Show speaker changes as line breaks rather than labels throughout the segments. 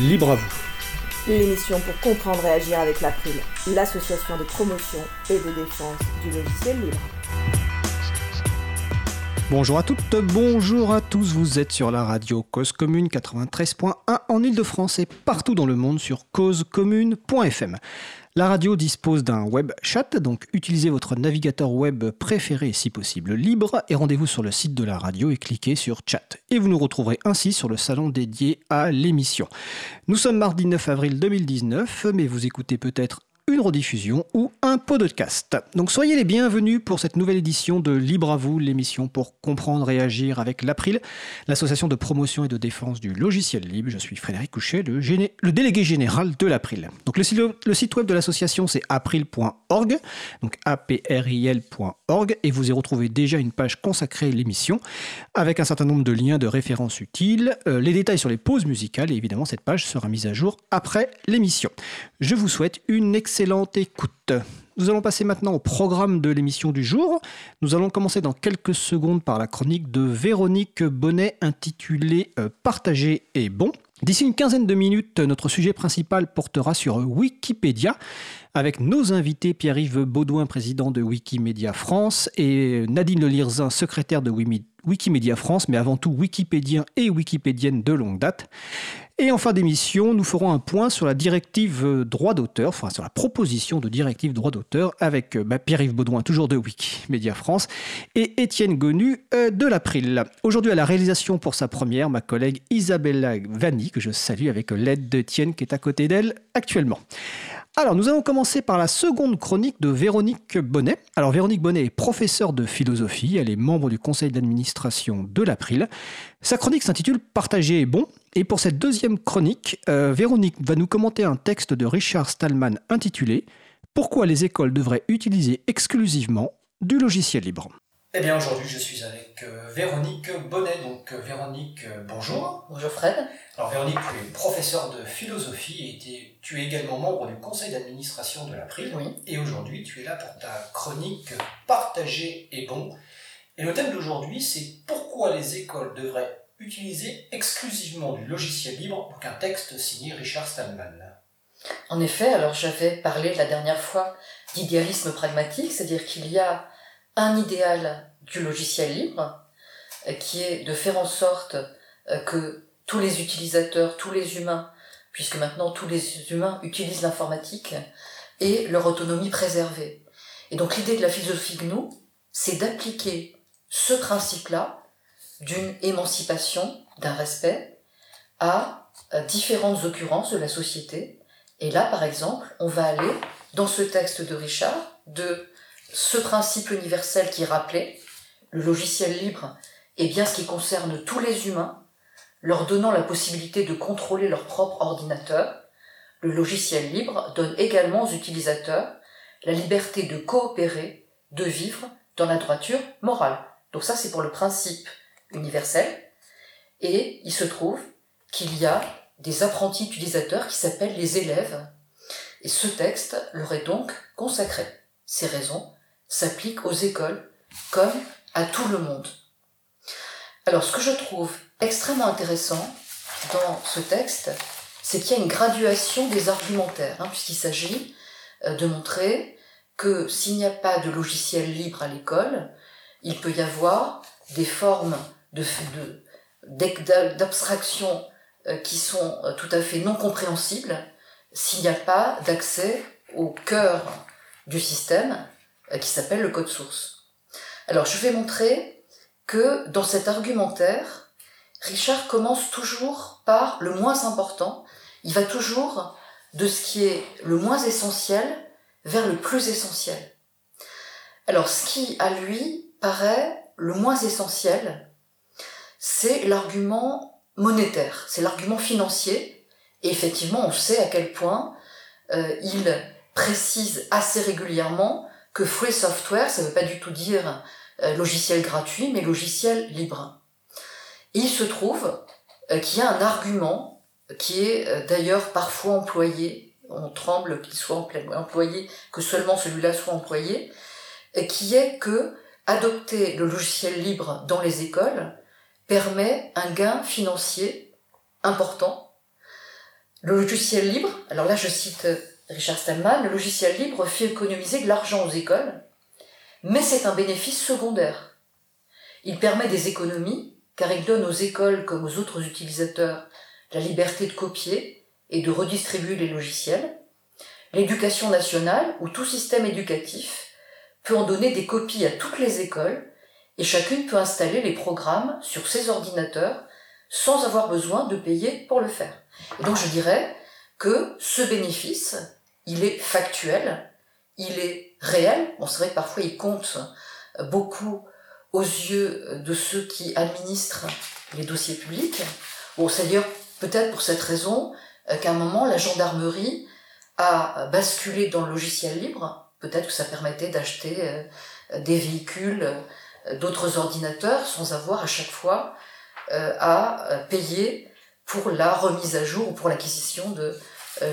Libre à vous.
L'émission pour comprendre et agir avec l'April, l'association de promotion et de défense du logiciel libre.
Bonjour à toutes, bonjour à tous, vous êtes sur la radio Cause Commune 93.1 en Ile-de-France et partout dans le monde sur causecommune.fm. La radio dispose d'un web chat, donc utilisez votre navigateur web préféré si possible libre et rendez-vous sur le site de la radio et cliquez sur chat. Et vous nous retrouverez ainsi sur le salon dédié à l'émission. Nous sommes mardi 9 avril 2019, mais vous écoutez peut-être une rediffusion ou un podcast. Donc soyez les bienvenus pour cette nouvelle édition de Libre à vous, l'émission pour comprendre et agir avec l'April, l'association de promotion et de défense du logiciel libre. Je suis Frédéric Couchet, le, délégué général de l'April. Donc le, le, site web de l'association c'est april.org, donc april.org, et vous y retrouvez déjà une page consacrée à l'émission avec un certain nombre de liens de références utiles, euh, les détails sur les pauses musicales et évidemment cette page sera mise à jour après l'émission. Je vous souhaite une excellente excellente écoute. Nous allons passer maintenant au programme de l'émission du jour. Nous allons commencer dans quelques secondes par la chronique de Véronique Bonnet intitulée euh, Partager est bon. D'ici une quinzaine de minutes, notre sujet principal portera sur Wikipédia avec nos invités Pierre-Yves Baudouin, président de Wikimedia France, et Nadine Lelirzin, secrétaire de Wikimedia France, mais avant tout wikipédien et wikipédienne de longue date. Et en fin d'émission, nous ferons un point sur la directive euh, droit d'auteur, enfin sur la proposition de directive droit d'auteur avec euh, bah, Pierre-Yves Baudouin, toujours de Wikimedia France, et Étienne Gonu euh, de l'April. Aujourd'hui à la réalisation pour sa première, ma collègue Isabella Vanni, que je salue avec l'aide d'Étienne qui est à côté d'elle actuellement. Alors, nous allons commencer par la seconde chronique de Véronique Bonnet. Alors, Véronique Bonnet est professeure de philosophie, elle est membre du conseil d'administration de l'April. Sa chronique s'intitule Partager est bon. Et pour cette deuxième chronique, euh, Véronique va nous commenter un texte de Richard Stallman intitulé Pourquoi les écoles devraient utiliser exclusivement du logiciel libre.
Eh bien aujourd'hui je suis avec euh, Véronique Bonnet. Donc euh, Véronique, euh, bonjour.
Bonjour Fred.
Alors Véronique, tu es professeure de philosophie et tu es également membre du conseil d'administration de l'April.
Oui.
Et aujourd'hui tu es là pour ta chronique Partager est bon. Et le thème d'aujourd'hui c'est pourquoi les écoles devraient utiliser exclusivement du logiciel libre, donc un texte signé Richard Stallman.
En effet, alors j'avais parlé la dernière fois d'idéalisme pragmatique, c'est-à-dire qu'il y a un idéal du logiciel libre, euh, qui est de faire en sorte euh, que tous les utilisateurs, tous les humains, puisque maintenant tous les humains utilisent l'informatique, aient leur autonomie préservée. Et donc l'idée de la philosophie GNU, c'est d'appliquer ce principe-là d'une émancipation, d'un respect, à différentes occurrences de la société. Et là, par exemple, on va aller, dans ce texte de Richard, de ce principe universel qui rappelé, le logiciel libre, est bien ce qui concerne tous les humains, leur donnant la possibilité de contrôler leur propre ordinateur. Le logiciel libre donne également aux utilisateurs la liberté de coopérer, de vivre dans la droiture morale. Donc ça, c'est pour le principe universel. Et il se trouve qu'il y a des apprentis utilisateurs qui s'appellent les élèves. Et ce texte leur est donc consacré. Ces raisons s'applique aux écoles comme à tout le monde. Alors ce que je trouve extrêmement intéressant dans ce texte, c'est qu'il y a une graduation des argumentaires, hein, puisqu'il s'agit euh, de montrer que s'il n'y a pas de logiciel libre à l'école, il peut y avoir des formes d'abstraction euh, qui sont euh, tout à fait non compréhensibles s'il n'y a pas d'accès au cœur du système, qui s'appelle le code source. Alors je vais montrer que dans cet argumentaire, Richard commence toujours par le moins important. Il va toujours de ce qui est le moins essentiel vers le plus essentiel. Alors ce qui à lui paraît le moins essentiel, c'est l'argument monétaire, c'est l'argument financier. Et effectivement, on sait à quel point euh, il précise assez régulièrement que free software, ça ne veut pas du tout dire euh, logiciel gratuit, mais logiciel libre. il se trouve euh, qu'il y a un argument qui est euh, d'ailleurs parfois employé, on tremble qu'il soit employé, que seulement celui-là soit employé, qui est que adopter le logiciel libre dans les écoles permet un gain financier important. Le logiciel libre, alors là je cite Richard Stallman, le logiciel libre fait économiser de l'argent aux écoles, mais c'est un bénéfice secondaire. Il permet des économies, car il donne aux écoles comme aux autres utilisateurs la liberté de copier et de redistribuer les logiciels. L'éducation nationale, ou tout système éducatif, peut en donner des copies à toutes les écoles, et chacune peut installer les programmes sur ses ordinateurs sans avoir besoin de payer pour le faire. Et donc je dirais que ce bénéfice, il est factuel, il est réel. On c'est vrai que parfois il compte beaucoup aux yeux de ceux qui administrent les dossiers publics. Bon, c'est dire peut-être pour cette raison euh, qu'à un moment la gendarmerie a basculé dans le logiciel libre. Peut-être que ça permettait d'acheter euh, des véhicules, euh, d'autres ordinateurs, sans avoir à chaque fois à payer pour la remise à jour ou pour l'acquisition de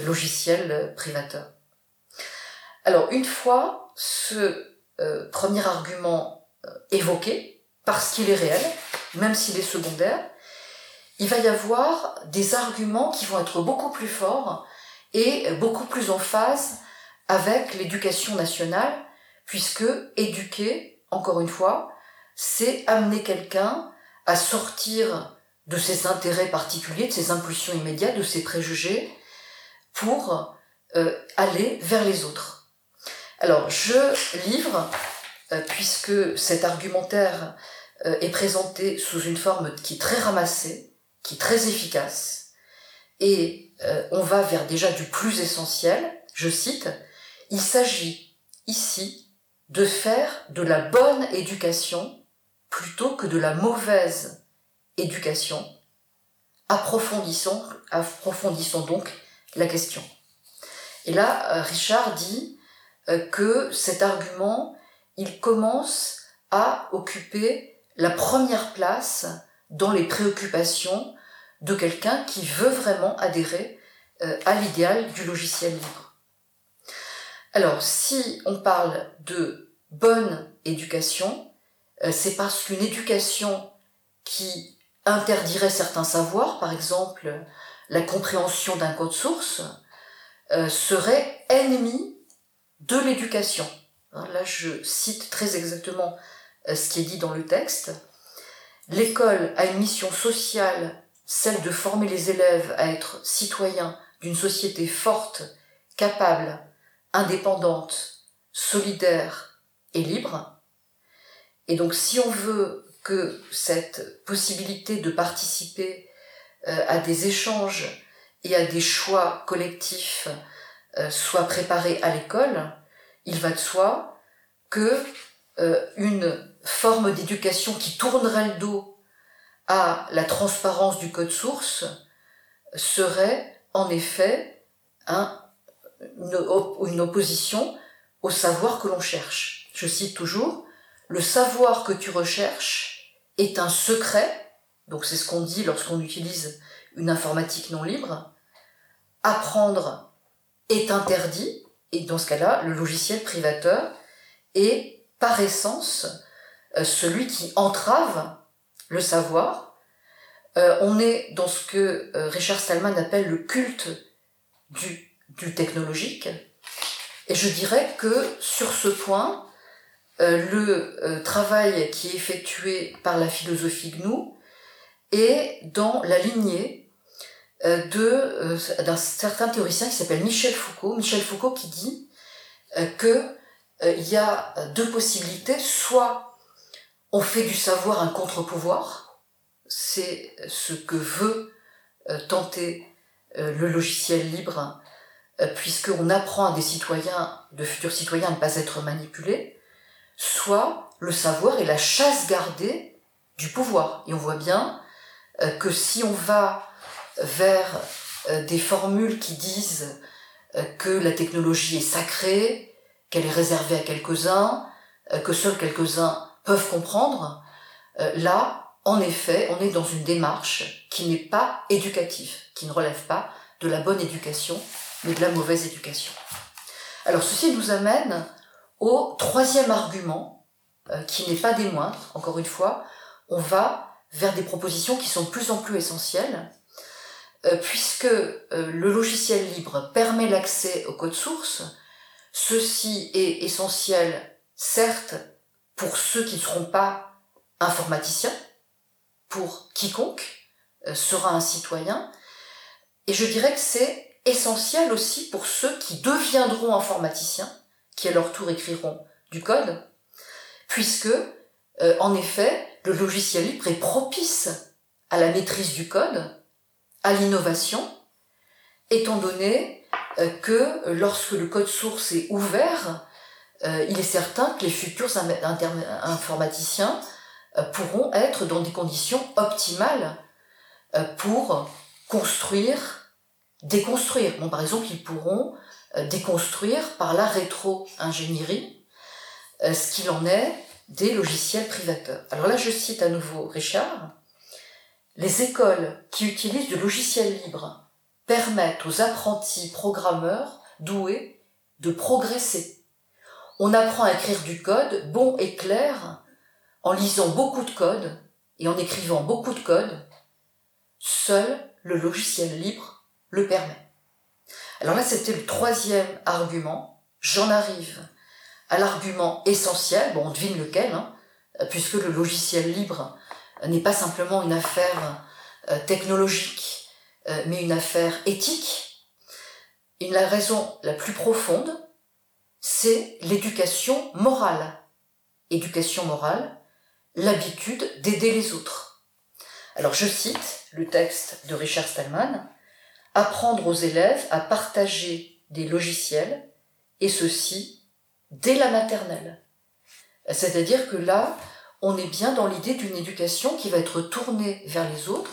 logiciels privateurs. Alors, une fois ce premier argument évoqué, parce qu'il est réel, même s'il est secondaire, il va y avoir des arguments qui vont être beaucoup plus forts et beaucoup plus en phase avec l'éducation nationale, puisque éduquer, encore une fois, c'est amener quelqu'un à sortir de ses intérêts particuliers, de ses impulsions immédiates, de ses préjugés, pour euh, aller vers les autres. Alors, je livre, euh, puisque cet argumentaire euh, est présenté sous une forme qui est très ramassée, qui est très efficace, et on va vers déjà du plus essentiel, je cite, il s'agit ici de faire de la bonne éducation plutôt que de la mauvaise éducation. Approfondissons, approfondissons donc la question. Et là, euh, Richard dit euh, que cet argument, il commence à occuper la première place dans les préoccupations de quelqu'un qui veut vraiment adhérer euh, à l'idéal du logiciel libre. Alors, si on parle de bonne éducation, c'est parce qu'une éducation qui interdirait certains savoirs, par exemple la compréhension d'un code source, euh, serait ennemie de l'éducation. Hein, là, je cite très exactement ce qui est dit dans le texte. L'école a une mission sociale celle de former les élèves à être citoyens d'une société forte, capable, indépendante, solidaire et libre. Et donc si on veut que cette possibilité de participer euh, à des échanges et à des choix collectifs euh, soit préparée à l'école, il va de soi que euh, une forme d'éducation qui tournerait le dos à la transparence du code source serait en effet un, une, opposition au savoir que l'on cherche. Je cite toujours, le savoir que tu recherches est un secret, donc c'est ce qu'on dit lorsqu'on utilise une informatique non libre, apprendre est interdit, et dans ce cas-là, le logiciel privateur est par essence euh, celui qui entrave le savoir. Euh, on est dans ce que euh, Richard Stallman appelle le culte du, technologique. Et je dirais que sur ce point, le travail qui est effectué par la philosophie GNU est dans la lignée de d'un certain théoricien qui s'appelle Michel Foucault. Michel Foucault qui dit que il y a deux possibilités, soit on fait du savoir un contre-pouvoir, c'est ce que veut euh, tenter euh, le logiciel libre, euh, puisqu'on apprend à des citoyens, de futurs citoyens, à ne pas être manipulés, soit le savoir est la chasse gardée du pouvoir. Et on voit bien que si on va vers des formules qui disent que la technologie est sacrée, qu'elle est réservée à quelques-uns, que seuls quelques-uns peuvent comprendre, euh, là, en effet, on est dans une démarche qui n'est pas éducative, qui ne relève pas de la bonne éducation, mais de la mauvaise éducation. Alors ceci nous amène au troisième argument, euh, qui n'est pas des moindres, encore une fois, on va vers des propositions qui sont de plus en plus essentielles. puisque le logiciel libre permet l'accès au code source, ceci est essentiel, certes, pour ceux qui ne seront pas informaticiens, pour quiconque sera un citoyen, et je dirais que c'est essentiel aussi pour ceux qui deviendront informaticiens, qui à leur tour écriront du code, puisque, euh, en effet, le logiciel libre est propice à la maîtrise du code, à l'innovation, étant donné euh, que lorsque le code source est ouvert, euh, il est certain que les futurs informaticiens pourront être dans des conditions optimales pour construire, déconstruire. Bon, par exemple, ils pourront déconstruire par la rétro-ingénierie ce qu'il en est des logiciels privateurs. Alors là, je cite à nouveau Richard. Les écoles qui utilisent du logiciel libre permettent aux apprentis programmeurs doués de progresser. On apprend à écrire du code bon et clair en lisant beaucoup de code et en écrivant beaucoup de code. Seul le logiciel libre le permet. Alors là, c'était le troisième argument. J'en arrive à l'argument essentiel, bon on devine lequel, hein, puisque le logiciel libre n'est pas simplement une affaire euh, technologique, euh, mais une affaire éthique. Et la raison la plus profonde, c'est l'éducation morale. Éducation morale, l'habitude d'aider les autres. Alors je cite le texte de Richard Stallman, apprendre aux élèves à partager des logiciels, et ceci dès la maternelle. C'est-à-dire que là, on est bien dans l'idée d'une éducation qui va être tournée vers les autres,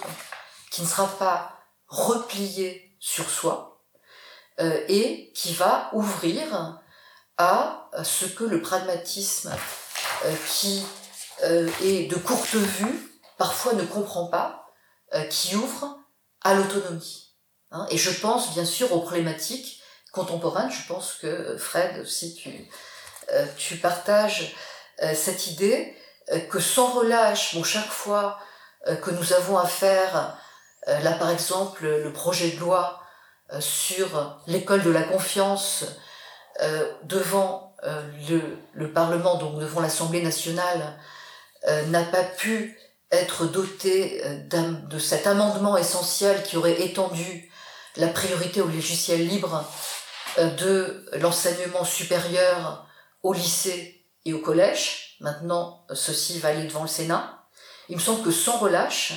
qui ne sera pas repliée sur soi, euh, et qui va ouvrir à ce que le pragmatisme euh, qui euh, est de courte vue, parfois ne comprend pas, qui ouvre à l'autonomie. Hein. et je pense bien sûr aux problématiques contemporaine. Je pense que Fred, si tu, euh, tu partages euh, cette idée euh, que sans relâche, chaque fois que nous avons affaire, là par exemple, le projet de loi sur l'école de la confiance devant le, le, Parlement, donc devant l'Assemblée nationale, n'a pas pu être doté de cet amendement essentiel qui aurait étendu la priorité au logiciel libre de l'enseignement supérieur au lycée et au collège. Maintenant, ceci va aller devant le Sénat. Il me semble que sans relâche,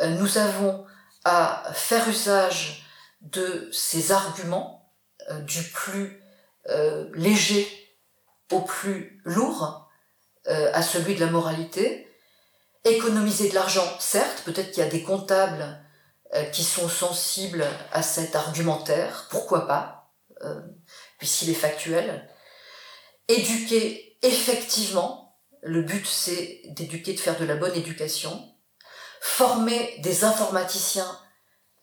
euh, nous avons à faire usage de ces arguments euh, du plus léger au plus lourd, à celui de la moralité. Économiser de l'argent, certes, peut-être qu'il y a des comptables qui sont sensibles à cet argumentaire, pourquoi pas, euh, puisqu'il est factuel. Éduquer effectivement, le but c'est d'éduquer, de faire de la bonne éducation. Former des informaticiens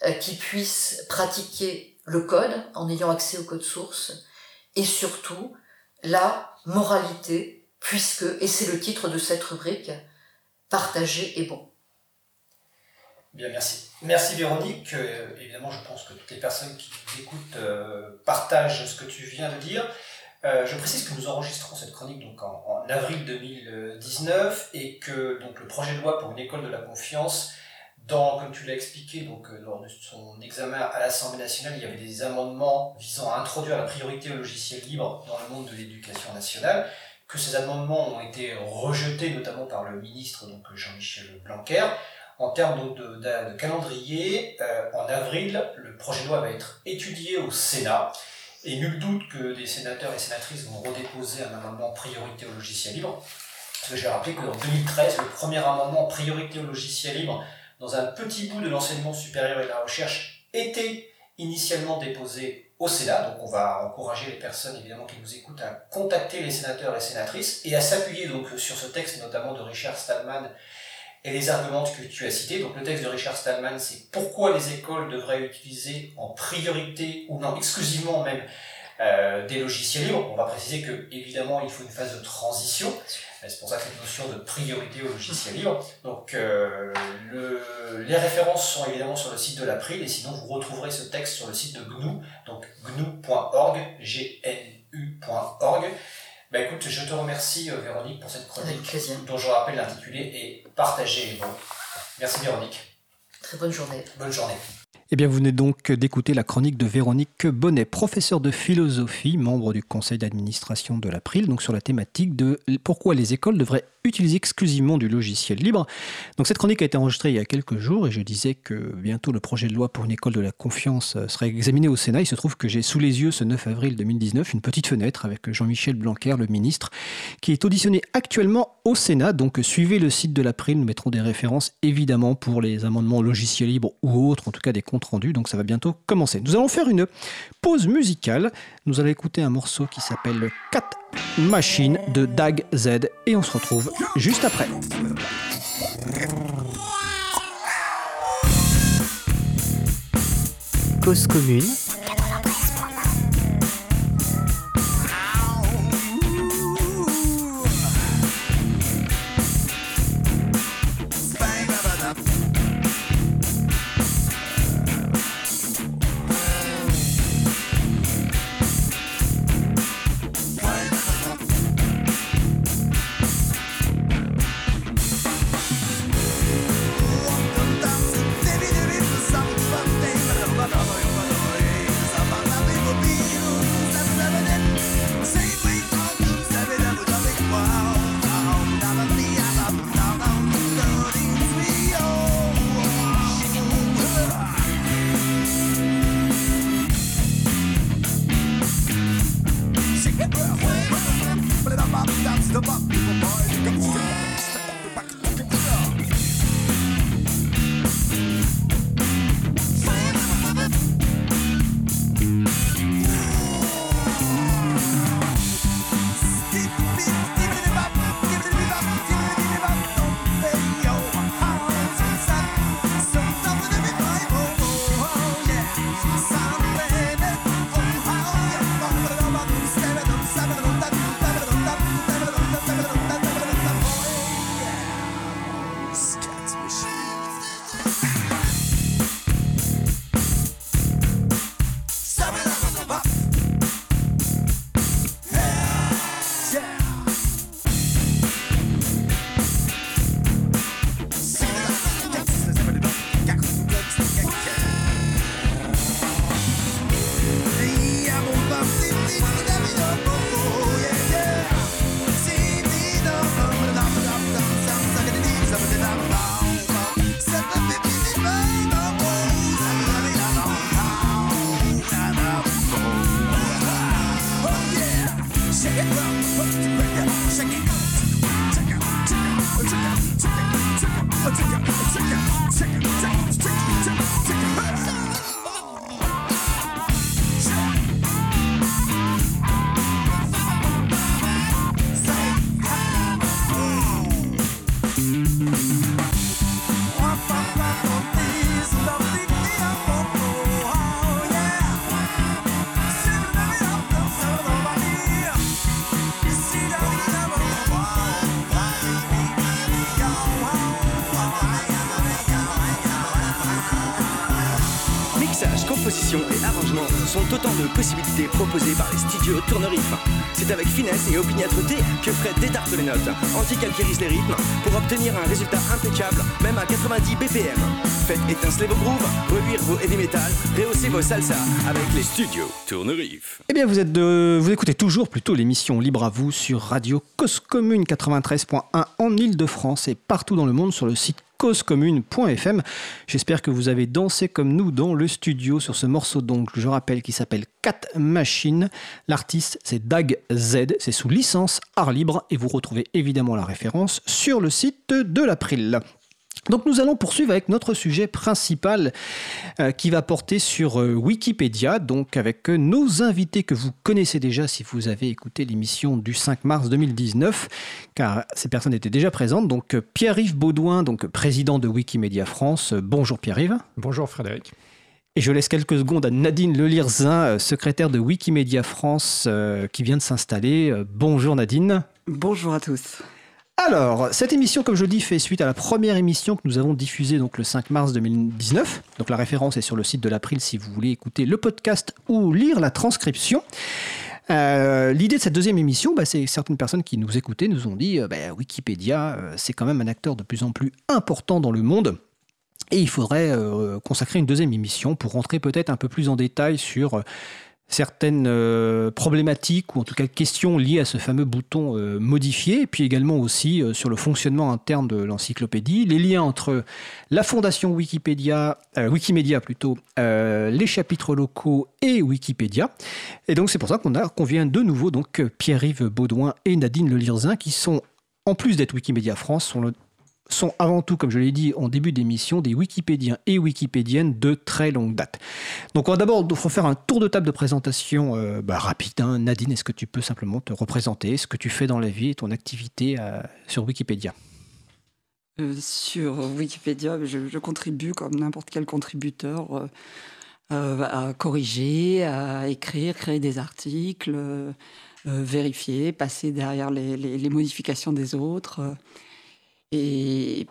euh, qui puissent pratiquer le code en ayant accès au code source. Et surtout, la moralité, puisque, et c'est le titre de cette rubrique, partager est bon.
Bien, merci. Merci Véronique. Euh, évidemment, je pense que toutes les personnes qui écoutent euh, partagent ce que tu viens de dire. Euh, je précise que nous enregistrons cette chronique donc en, avril 2019 et que donc le projet de loi pour une école de la confiance, comme tu l'as expliqué, donc lors de son examen à l'Assemblée nationale, il y avait des amendements visant à introduire la priorité au logiciel libre dans le monde de l'éducation nationale. Que ces amendements ont été rejetés notamment par le ministre Jean-Michel Blanquer en termes de, calendrier, euh, en avril, le projet de loi va être étudié au Sénat. Et nul doute que des sénateurs et sénatrices vont redéposer un amendement priorité au logiciel libre. Parce que je vais rappeler qu'en 2013, le premier amendement priorité au logiciel libre dans un petit bout de l'enseignement supérieur et de la recherche était initialement déposé au Sénat. Donc on va encourager les personnes évidemment qui nous écoutent à contacter les sénateurs et sénatrices et à s'appuyer donc sur ce texte notamment de Richard Stallman et les arguments que tu as cités. Donc le texte de Richard Stallman, c'est pourquoi les écoles devraient utiliser en priorité, ou non, exclusivement même,
euh, des logiciels libres. On va préciser que évidemment il faut une phase de transition. C'est pour ça que cette notion de priorité au logiciel libre. Donc euh, le, les références sont évidemment sur le site de l'April et sinon vous retrouverez ce texte sur le site de GNU, donc gnu.org, gnu.org. Bah écoute, je te remercie euh, Véronique pour cette chronique dont je rappelle l'intitulé est Partager les bons. Merci Véronique.
Très bonne journée.
Bonne journée.
Eh bien, vous venez donc d'écouter la chronique de Véronique Bonnet, professeure de philosophie, membre du conseil d'administration de l'April, donc sur la thématique de pourquoi les écoles devraient utiliser exclusivement du logiciel libre. Donc cette chronique a été enregistrée il y a quelques jours et je disais que bientôt le projet de loi pour une école de la confiance euh, serait examiné au Sénat. Il se trouve que j'ai sous les yeux ce 9 avril 2019 une petite fenêtre avec Jean-Michel Blanquer, le ministre, qui est auditionné actuellement au Sénat. Donc suivez le site de l'April, nous mettrons des références évidemment pour les amendements logiciels libres ou autres, en tout cas des comptes rendus. Donc ça va bientôt commencer. Nous allons faire une pause musicale. Nous allons écouter un morceau qui s'appelle 4 Machine de Dag Z et on se retrouve juste après.
Cause commune
But it about to stop, step up, people, boys, you can stop. Possibilités proposées par les studios Tournerif. C'est avec finesse et opiniâtreté que Fred détarte les notes, anti-calquérise les rythmes pour obtenir un résultat impeccable, même à 90 BPM. Faites étinceler vos grooves, reluire vos heavy metal, rehaussez vos salsa avec les studios Tournerif.
Eh bien, vous, êtes de... vous écoutez toujours plutôt l'émission Libre à vous sur Radio Cause Commune 93.1 en Ile-de-France et partout dans le monde sur le site causecommune.fm. J'espère que vous avez dansé comme nous dans le studio sur ce morceau donc, je rappelle, qui s'appelle Cat Machine. L'artiste, c'est Dag Z, c'est sous licence art libre et vous retrouvez évidemment la référence sur le site de l'April. Donc nous allons poursuivre avec notre sujet principal euh, qui va porter sur euh, Wikipédia, donc avec euh, nos invités que vous connaissez déjà si vous avez écouté l'émission du 5 mars 2019, car ces personnes étaient déjà présentes. Donc Pierre-Yves Baudouin, donc président de Wikimedia France. bonjour Pierre-Yves.
Bonjour Frédéric.
Et je laisse quelques secondes à Nadine Lelirzin, secrétaire de Wikimedia France, qui vient de s'installer. Bonjour Nadine.
Bonjour à tous.
Alors, cette émission, comme je dis, fait suite à la première émission que nous avons diffusée le 5 mars 2019. Donc la référence est sur le site de l'April si vous voulez écouter le podcast ou lire la transcription. Euh, l'idée de cette deuxième émission, bah, c'est certaines personnes qui nous écoutaient nous ont dit euh, bah, Wikipédia, euh, c'est quand même un acteur de plus en plus important dans le monde. Et il faudrait consacrer une deuxième émission pour rentrer peut-être un peu plus en détail sur certaines euh, problématiques ou en tout cas questions liées à ce fameux bouton euh, modifier, et puis également aussi euh, sur le fonctionnement interne de l'encyclopédie, les liens entre la fondation Wikipédia, Wikimedia plutôt, les chapitres locaux et Wikipédia. Et donc c'est pour ça qu'on a vient de nouveau donc Pierre-Yves Baudouin et Nadine Lelirzin qui sont en plus d'être Wikimedia France, sont le, sont avant tout, comme je l'ai dit en début d'émission, des Wikipédiens et Wikipédiennes de très longue date. Donc on va d'abord faire un tour de table de présentation euh, bah, rapide. Hein. Nadine, est-ce que tu peux simplement te représenter, ce que tu fais dans la vie et ton activité euh, sur Wikipédia?
Euh, Sur Wikipédia, je, contribue comme n'importe quel contributeur à corriger, à écrire, créer des articles, vérifier, passer derrière les modifications des autres. Et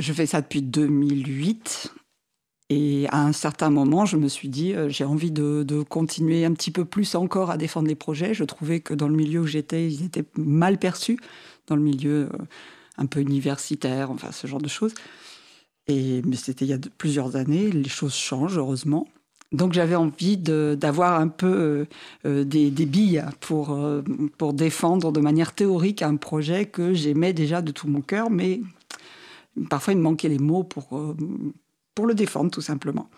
je fais ça depuis 2008. Et à un certain moment, je me suis dit, euh, j'ai envie de, continuer un petit peu plus encore à défendre les projets. Je trouvais que dans le milieu où j'étais, ils étaient mal perçus, dans le milieu euh, un peu universitaire, enfin ce genre de choses. Mais c'était il y a plusieurs années, les choses changent, heureusement. Donc j'avais envie d'avoir un peu euh, des, des, billes pour, pour défendre de manière théorique un projet que j'aimais déjà de tout mon cœur, mais parfois il me manquait les mots pour, euh, pour le défendre tout simplement.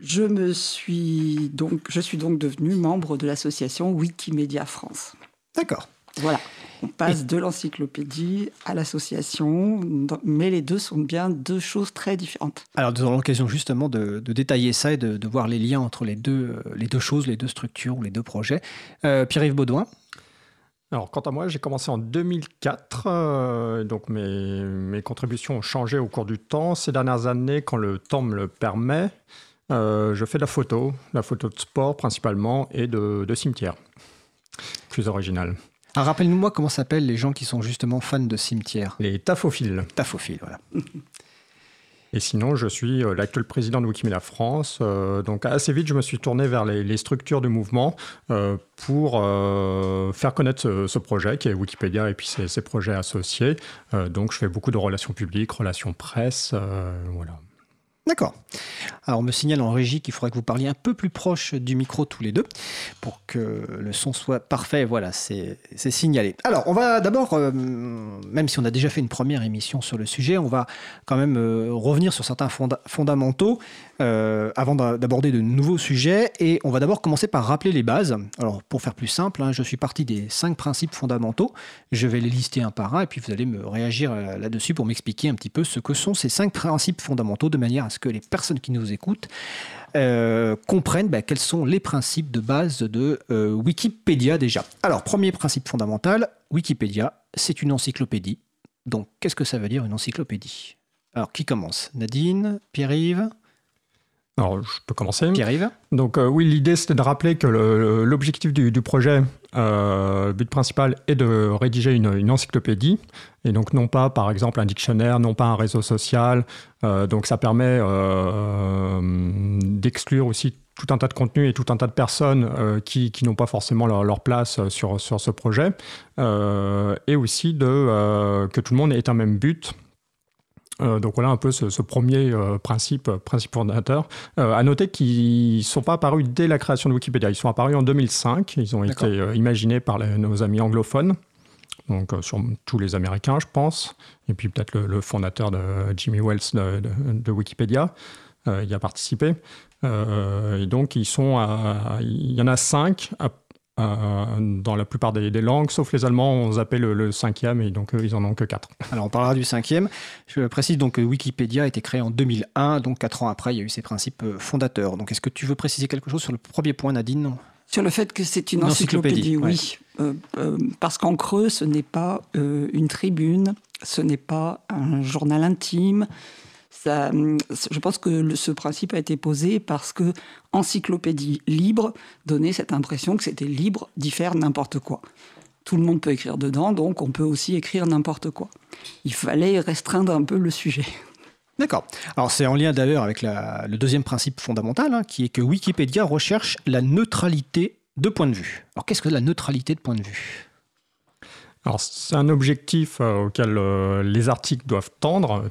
Je, me suis donc, je suis donc devenu membre de l'association Wikimedia France.
D'accord.
Voilà. On passe de l'encyclopédie à l'association, mais les deux sont bien deux choses très différentes.
Alors, nous aurons l'occasion justement de, détailler ça et de, voir les liens entre les deux, euh, les deux choses, les deux structures ou les deux projets. Euh, Pierre-Yves Baudouin
alors, quant à moi, j'ai commencé en 2004. Euh, donc, mes, mes, contributions ont changé au cours du temps. Ces dernières années, quand le temps me le permet, je fais de la photo, la photo de sport principalement et de, de cimetière. Plus original.
Alors rappelle-nous-moi comment s'appellent les gens qui sont justement fans de cimetières.
Les tafophiles.
Tafophiles, voilà.
Et sinon, je suis euh, l'actuel président de Wikimedia France. Euh, donc assez vite, je me suis tourné vers les, structures du mouvement euh, pour faire connaître ce, projet qui est Wikipédia et puis ses, ses projets associés. donc je fais beaucoup de relations publiques, relations presse, voilà.
D'accord. Alors on me signale en régie qu'il faudrait que vous parliez un peu plus proche du micro tous les deux pour que le son soit parfait. Voilà, c'est signalé. Alors on va d'abord, euh, même si on a déjà fait une première émission sur le sujet, on va quand même euh, revenir sur certains fondamentaux euh, avant d'aborder de nouveaux sujets. Et on va d'abord commencer par rappeler les bases. Alors pour faire plus simple, hein, je suis parti des cinq principes fondamentaux. Je vais les lister un par un et puis vous allez me réagir là-dessus pour m'expliquer un petit peu ce que sont ces cinq principes fondamentaux de manière à ce que les personnes qui nous écoutent euh, comprennent bah, quels sont les principes de base de euh, Wikipédia déjà. Alors, premier principe fondamental, Wikipédia, c'est une encyclopédie. Donc, qu'est-ce que ça veut dire une encyclopédie? Alors, qui commence? Nadine Pierre-Yves?
Alors, je peux commencer.
Pierre-Yves
Donc, euh, oui, l'idée, c'était de rappeler que l'objectif du, projet, euh, le but principal, est de rédiger une, encyclopédie. Et donc, non pas, par exemple, un dictionnaire, non pas un réseau social. Euh, donc, ça permet d'exclure aussi tout un tas de contenus et tout un tas de personnes qui, n'ont pas forcément leur, place sur, sur ce projet. et aussi que tout le monde ait un même but euh, donc voilà un peu ce, premier euh, principe, euh, principe fondateur. à noter qu'ils ne sont pas apparus dès la création de Wikipédia. Ils sont apparus en 2005. Ils ont été imaginés par nos amis anglophones. Donc sur tous les Américains, je pense. Et puis peut-être le, fondateur de Jimmy Wells de, Wikipédia y a participé. et donc ils sont, il y en a cinq euh, dans la plupart des, langues, sauf les Allemands, on appelle le, le cinquième, et donc ils en ont que quatre.
Alors on parlera du cinquième. Je précise donc que Wikipédia a été créé en 2001, donc quatre ans après, il y a eu ses principes euh, fondateurs. Donc est-ce que tu veux préciser quelque chose sur le premier point, Nadine?
Sur le fait que c'est une, encyclopédie, oui. Euh, parce qu'en creux, ce n'est pas une tribune, ce n'est pas un journal intime, Je pense que ce principe a été posé parce que encyclopédie libre donnait cette impression que c'était libre d'y faire n'importe quoi. Tout le monde peut écrire dedans, donc on peut aussi écrire n'importe quoi. Il fallait restreindre un peu le sujet.
D'accord. Alors c'est en lien d'ailleurs avec le deuxième principe fondamental, hein, qui est que Wikipédia recherche la neutralité de point de vue. Alors qu'est-ce que la neutralité de point de vue?
Alors, c'est un objectif euh, auquel euh, les articles doivent tendre.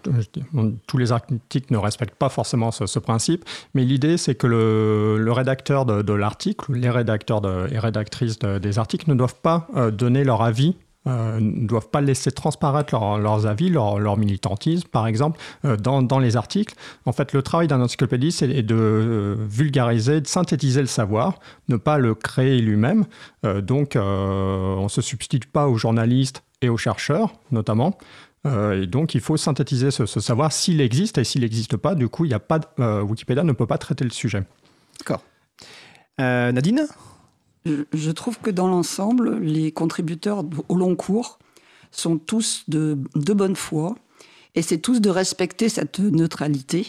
Tous les articles ne respectent pas forcément ce, principe, mais l'idée, c'est que le, rédacteur de, l'article, les rédacteurs et rédactrices des articles ne doivent pas euh, donner leur avis euh, ne doivent pas laisser transparaître leurs avis, leur, militantisme, par exemple, euh, dans, les articles. En fait, le travail d'un encyclopédiste, c'est de euh, vulgariser, de synthétiser le savoir, ne pas le créer lui-même. donc, on ne se substitue pas aux journalistes et aux chercheurs, notamment. et donc, il faut synthétiser ce, savoir s'il existe et s'il n'existe pas. Du coup, y a pas Wikipédia ne peut pas traiter le sujet.
D'accord. Nadine?
Je trouve que dans l'ensemble, les contributeurs au long cours sont tous de, bonne foi et c'est tous de respecter cette neutralité.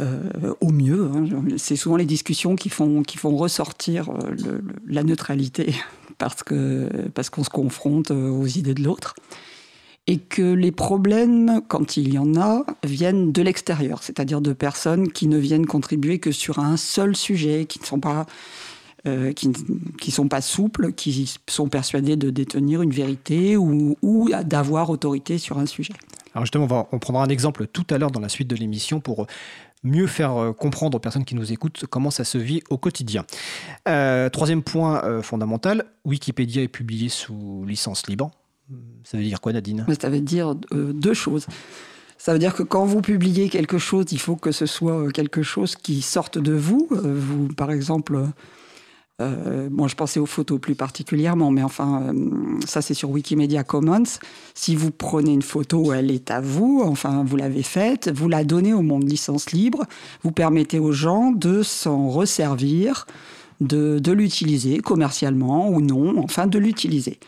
Euh, au mieux. Hein. C'est souvent les discussions qui font, qui font ressortir euh, la neutralité parce qu'on parce qu'on se confronte euh, aux idées de l'autre. Et que les problèmes, quand il y en a, viennent de l'extérieur, c'est-à-dire de personnes qui ne viennent contribuer que sur un seul sujet, qui ne sont pas euh, qui ne sont pas souples, qui sont persuadés de détenir une vérité ou, ou d'avoir autorité sur un sujet.
Alors justement, on, va, on prendra un exemple tout à l'heure dans la suite de l'émission pour mieux faire euh, comprendre aux personnes qui nous écoutent comment ça se vit au quotidien. Euh, troisième point fondamental, Wikipédia est publié sous licence libre. Ça veut dire quoi Nadine?
Ça veut dire deux choses. Ça veut dire que quand vous publiez quelque chose, il faut que ce soit quelque chose qui sorte de vous. Vous, par exemple, euh, moi, je pensais aux photos plus particulièrement, mais enfin, euh, ça c'est sur Wikimedia Commons. Si vous prenez une photo, elle est à vous, enfin, vous l'avez faite, vous la donnez au monde licence libre, vous permettez aux gens de s'en resservir, de, l'utiliser commercialement ou non, enfin, de l'utiliser.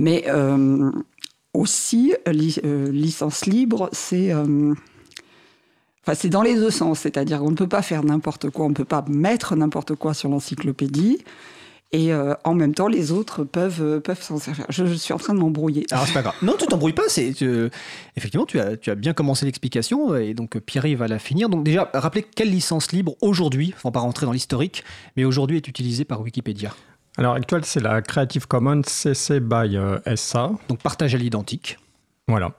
Mais euh, aussi, licence libre, c'est Enfin, c'est dans les deux sens, c'est-à-dire qu'on ne peut pas faire n'importe quoi, on ne peut pas mettre n'importe quoi sur l'encyclopédie. Et euh, en même temps, les autres peuvent, euh, peuvent s'en servir. Je, suis en train de m'embrouiller.
Alors, c'est pas grave. Non, tu t'embrouilles pas. C'est, effectivement, tu as, tu as bien commencé l'explication et donc Pierre va la finir. Donc, déjà, rappelez quelle licence libre aujourd'hui, sans pas rentrer dans l'historique, mais aujourd'hui est utilisée par Wikipédia
Alors, actuelle, c'est la Creative Commons CC by euh, SA.
Donc, partage à l'identique.
Voilà.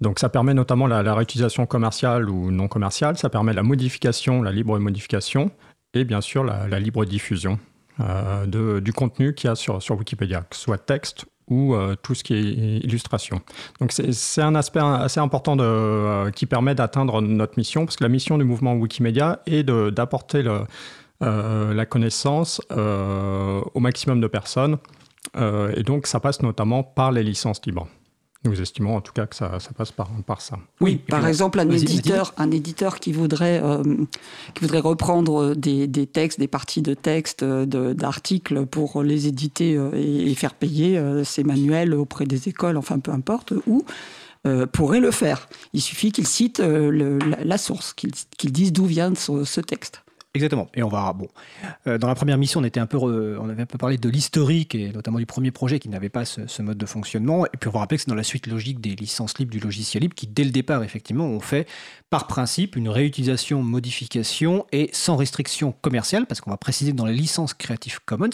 Donc ça permet notamment la, réutilisation commerciale ou non commerciale, ça permet la modification, la libre modification, et bien sûr la, libre diffusion euh, du contenu qu'il y a sur, Wikipédia, que ce soit texte ou euh, tout ce qui est illustration. Donc c'est un aspect assez important euh, qui permet d'atteindre notre mission, parce que la mission du mouvement Wikimedia est d'apporter la connaissance au maximum de personnes, et donc ça passe notamment par les licences libres. Nous estimons en tout cas que ça, passe par, par, ça.
Oui, par exemple, un éditeur, un éditeur qui voudrait, euh, qui voudrait reprendre des, des, textes, des parties de textes, d'articles pour les éditer euh, et, faire payer euh, ses manuels auprès des écoles, enfin peu importe, où pourrait le faire. Il suffit qu'il cite la, source, qu'il dise d'où vient ce texte.
Exactement. Et on va bon. Euh, dans la première mission, on était un peu, on avait un peu parlé de l'historique et notamment du premier projet qui n'avait pas ce, mode de fonctionnement. Et puis on va rappeler que c'est dans la suite logique des licences libres du logiciel libre qui, dès le départ, effectivement, ont fait par principe une réutilisation, modification et sans restriction commerciale, parce qu'on va préciser dans les licences Creative Commons,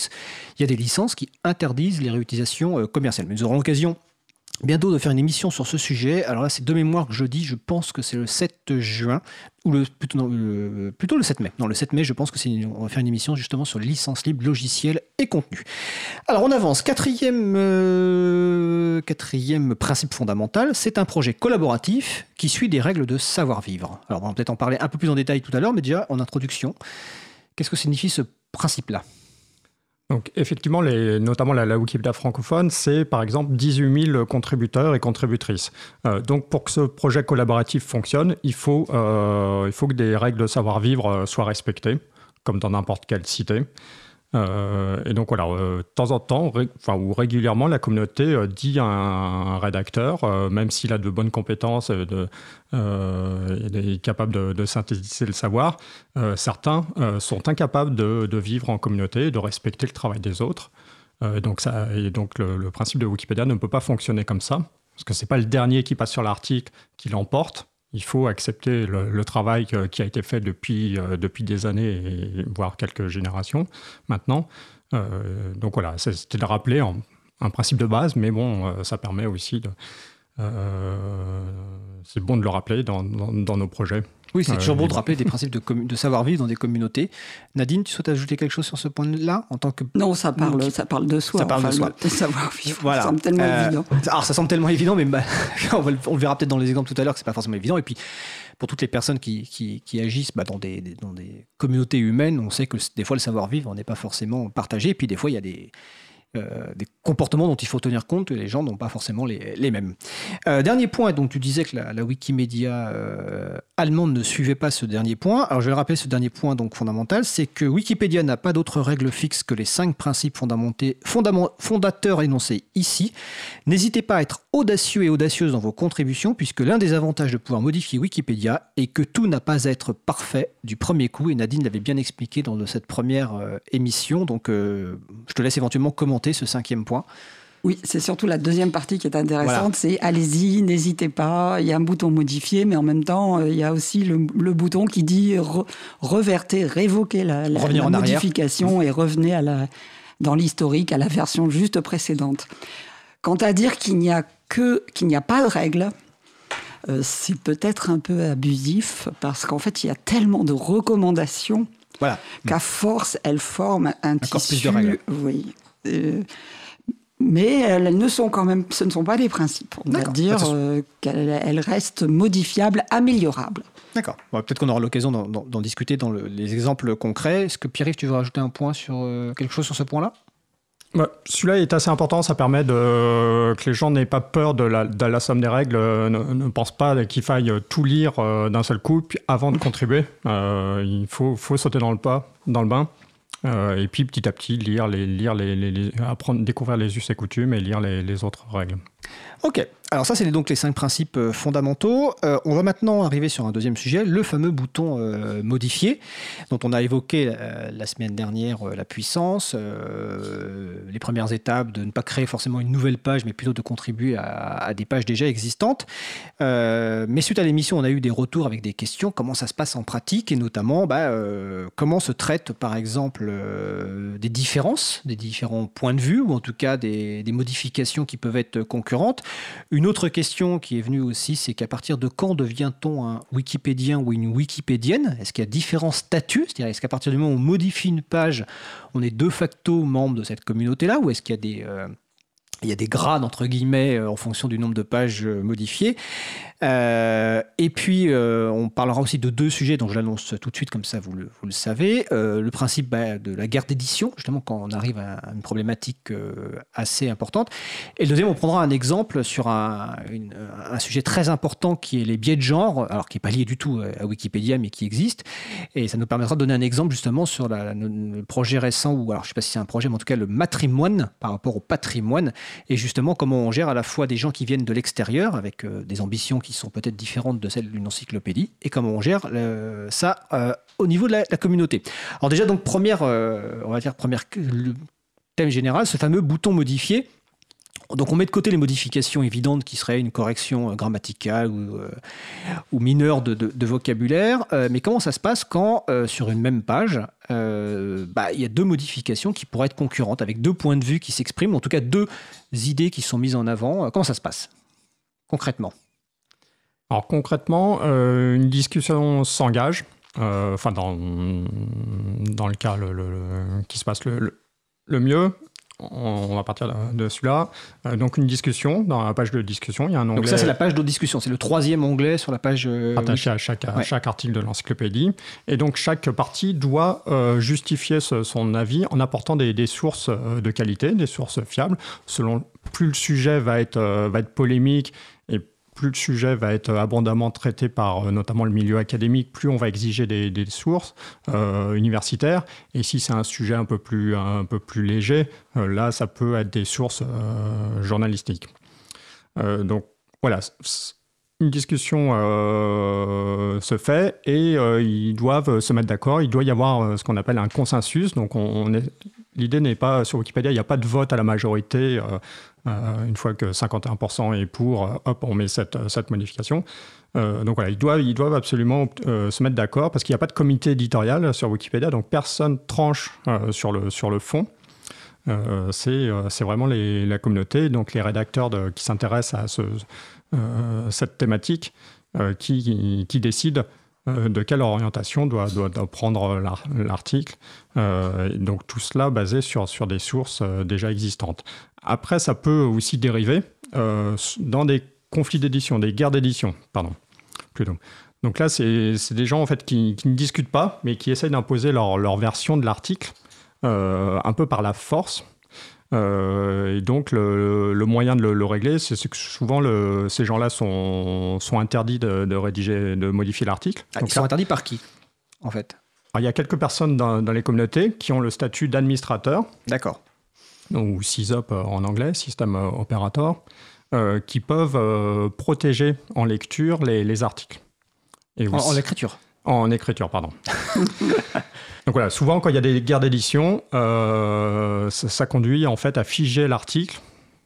il y a des licences qui interdisent les réutilisations euh, commerciales. Mais nous aurons l'occasion bientôt de faire une émission sur ce sujet. Alors là, c'est de mémoire que je dis, je pense que c'est le 7 juin, ou plutôt, le, plutôt le 7 mai. Non, le 7 mai, je pense que c'est on va faire une émission justement sur les licences libres, logiciels et contenu. Alors on avance. Quatrième, euh, quatrième principe fondamental, c'est un projet collaboratif qui suit des règles de savoir-vivre. Alors on va peut-être en parler un peu plus en détail tout à l'heure, mais déjà en introduction, qu'est-ce que signifie ce principe-là?
Donc effectivement, notamment la, Wikipédia francophone, c'est par exemple 18 000 contributeurs et contributrices. Euh, donc pour que ce projet collaboratif fonctionne, il faut, euh, il faut que des règles de savoir-vivre euh, soient respectées, comme dans n'importe quelle cité. Euh, et donc voilà, de temps en temps, enfin, ou régulièrement, la communauté dit à un, rédacteur, même s'il a de bonnes compétences, de, est capable de, synthétiser le savoir, certains sont incapables de, vivre en communauté, de respecter le travail des autres. donc, ça, et donc le, le, principe de Wikipédia ne peut pas fonctionner comme ça, parce que ce n'est pas le dernier qui passe sur l'article qui l'emporte, il faut accepter le, travail qui a été fait depuis, euh, depuis des années, voire quelques générations maintenant. Euh, donc voilà, c'était de rappeler un principe de base, mais bon, euh, ça permet aussi de... c'est bon de le rappeler dans nos projets.
Oui, c'est toujours bon de rappeler des principes de, de savoir-vivre dans des communautés. Nadine, tu souhaites ajouter quelque chose sur ce point-là en tant que
Non, ça parle, ça parle de soi.
Ça parle de soi.
savoir-vivre. Voilà. Ça semble tellement euh, évident.
Alors, ça semble tellement évident, mais bah, on, le verra peut-être dans les exemples tout à l'heure que c'est pas forcément évident. Et puis, pour toutes les personnes qui, qui, agissent bah, dans, des, dans des communautés humaines, on sait que des fois le savoir-vivre n'est pas forcément partagé. Et puis, des fois, il y a des euh, des comportements dont il faut tenir compte et les gens n'ont pas forcément les, mêmes. Euh, dernier point, donc tu disais que la, Wikimedia euh, allemande ne suivait pas ce dernier point. Alors je vais le rappeler, ce dernier point donc fondamental, c'est que Wikipédia n'a pas d'autres règles fixes que les cinq principes fondateurs énoncés ici. N'hésitez pas à être audacieux et audacieuse dans vos contributions, puisque l'un des avantages de pouvoir modifier Wikipédia est que tout n'a pas à être parfait du premier coup, et Nadine l'avait bien expliqué dans cette première émission, donc je te laisse éventuellement commenter ce cinquième point.
Oui, c'est surtout la deuxième partie qui est intéressante, c'est allez-y, n'hésitez pas, il y a un bouton modifier, mais en même temps, euh, il y a aussi le, bouton qui dit reverter, révoquer la, modification et revenez à la, dans l'historique, à la version juste précédente. Quant à dire qu'il n'y a que qu'il n'y a pas de règle, euh, c'est peut-être un peu abusif parce qu'en fait, il y a tellement de recommandations voilà. qu'à force, elles forment un tissu. Oui, euh, mais elles ne sont quand même, ce ne sont pas des principes. On va dire euh, qu'elles restent modifiables, améliorables.
D'accord. Peut-être qu'on aura l'occasion d'en discuter dans les exemples concrets. Est-ce que Pierre-Yves, tu veux rajouter un point sur euh, quelque chose sur ce point-là?
Bah, Celui-là est assez important. Ça permet de, que les gens n'aient pas peur de la, somme des règles, ne, pensent pas qu'il faille tout lire d'un seul coup avant de contribuer. il faut, faut sauter dans le pas, dans le bain. Euh, et puis petit à petit lire les, lire apprendre, découvrir les us et coutumes et lire les autres règles.
Ok, alors ça c'est donc les cinq principes euh, fondamentaux. Euh, on va maintenant arriver sur un deuxième sujet, le fameux bouton euh, modifier, dont on a évoqué la semaine dernière la puissance, les premières étapes de ne pas créer forcément une nouvelle page, mais plutôt de contribuer à, des pages déjà existantes. mais suite à l'émission, on a eu des retours avec des questions, comment ça se passe en pratique, et notamment bah, comment se traite par exemple des différences, des différents points de vue, ou en tout cas des modifications qui peuvent être concurrentes. Une autre question qui est venue aussi, c'est qu'à partir de quand devient-on un wikipédien ou une wikipédienne? Est-ce qu'il y a différents statuts? C'est-à-dire, est-ce qu'à partir du moment où on modifie une page, on est de facto membre de cette communauté-là Ou est-ce qu'il y a des... Euh, y a des grades entre guillemets euh, en fonction du nombre de pages euh, modifiées? Euh, et puis, euh, on parlera aussi de deux sujets dont je l'annonce tout de suite, comme ça vous le, savez. Euh, le principe bah, de la guerre d'édition, justement, quand on arrive à une problématique assez importante. Et le deuxième, on prendra un exemple sur un, sujet très important qui est les biais de genre, alors qui n'est pas lié du tout à Wikipédia, mais qui existe. Et ça nous permettra de donner un exemple justement sur le projet récent, ou alors je ne sais pas si c'est un projet, mais en tout cas le matrimoine par rapport au patrimoine, et justement comment on gère à la fois des gens qui viennent de l'extérieur avec des ambitions qui sont peut-être différentes de celles d'une encyclopédie, et comment on gère ça euh, au niveau de la, communauté. Alors déjà, donc première, euh, on va dire première thème général, ce fameux bouton modifié. Donc on met de côté les modifications évidentes qui seraient une correction euh, grammaticale ou, ou mineure de, vocabulaire, mais comment ça se passe quand sur une même page, bah, il y a deux modifications qui pourraient être concurrentes, avec deux points de vue qui s'expriment, en tout cas deux idées qui sont mises en avant. Comment ça se passe concrètement?
Alors concrètement, euh, une discussion s'engage, euh, enfin dans, dans le cas qui se passe le, mieux. On va partir de celui-là. Euh, donc une discussion, dans la page de discussion, il y a un onglet...
Donc ça c'est la page de discussion, c'est le troisième onglet sur la page...
Attaché à chaque, chaque article de l'encyclopédie. Et donc chaque partie doit justifier son avis en apportant des, des, sources de qualité, des sources fiables. Selon plus le sujet va être, va être polémique plus le sujet va être abondamment traité par notamment le milieu académique, plus on va exiger des, sources universitaires. Et si c'est un sujet un peu plus, léger, là, ça peut être des sources journalistiques. donc voilà, une discussion euh, se fait et euh, ils doivent se mettre d'accord. Il doit y avoir euh, ce qu'on appelle un consensus. Donc, on, l'idée n'est pas sur Wikipédia, il n'y a pas de vote à la majorité. Une fois que 51% est pour, hop, on met cette, cette modification. donc voilà, ils doivent, absolument se mettre d'accord parce qu'il n'y a pas de comité éditorial sur Wikipédia, donc personne tranche sur, le, fond. c'est vraiment la communauté, donc les rédacteurs qui s'intéressent à ce, euh, cette thématique euh, qui, qui, décide euh, de quelle orientation doit, prendre l'article. donc tout cela basé sur, des sources déjà existantes. Après, ça peut aussi dériver dans des conflits d'édition, des guerres d'édition, pardon. Donc là, c'est des gens en fait qui, ne discutent pas, mais qui essayent d'imposer leur, version de l'article un peu par la force. Euh, et donc, le, moyen de le, régler, c'est que souvent, le, ces gens-là sont, sont interdits de, rédiger, de modifier l'article.
Ah, ils sont interdits par qui, en fait?
Il y a quelques personnes dans, les communautés qui ont le statut d'administrateur.
D'accord.
Ou SysOp euh, en anglais, système euh, opérateur, qui peuvent protéger en lecture les, articles.
Et en, en l'écriture
En écriture, pardon. Donc voilà, souvent quand il y a des guerres d'édition, euh, ça, conduit en fait à figer l'article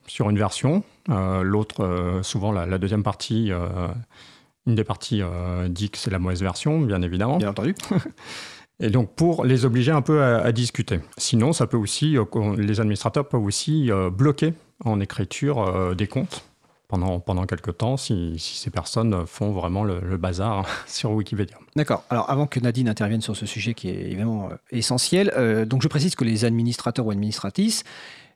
sur une version. Euh, l'autre, euh, souvent la, deuxième partie, une des parties dit que c'est la mauvaise version, bien évidemment.
Bien entendu.
Et donc pour les obliger un peu à, discuter. Sinon, ça peut aussi, les administrateurs peuvent aussi bloquer en écriture des comptes pendant, pendant quelques temps si, ces personnes font vraiment le, bazar sur Wikipédia.
D'accord. Alors avant que Nadine intervienne sur ce sujet qui est évidemment euh, essentiel, euh, donc je précise que les administrateurs ou administratrices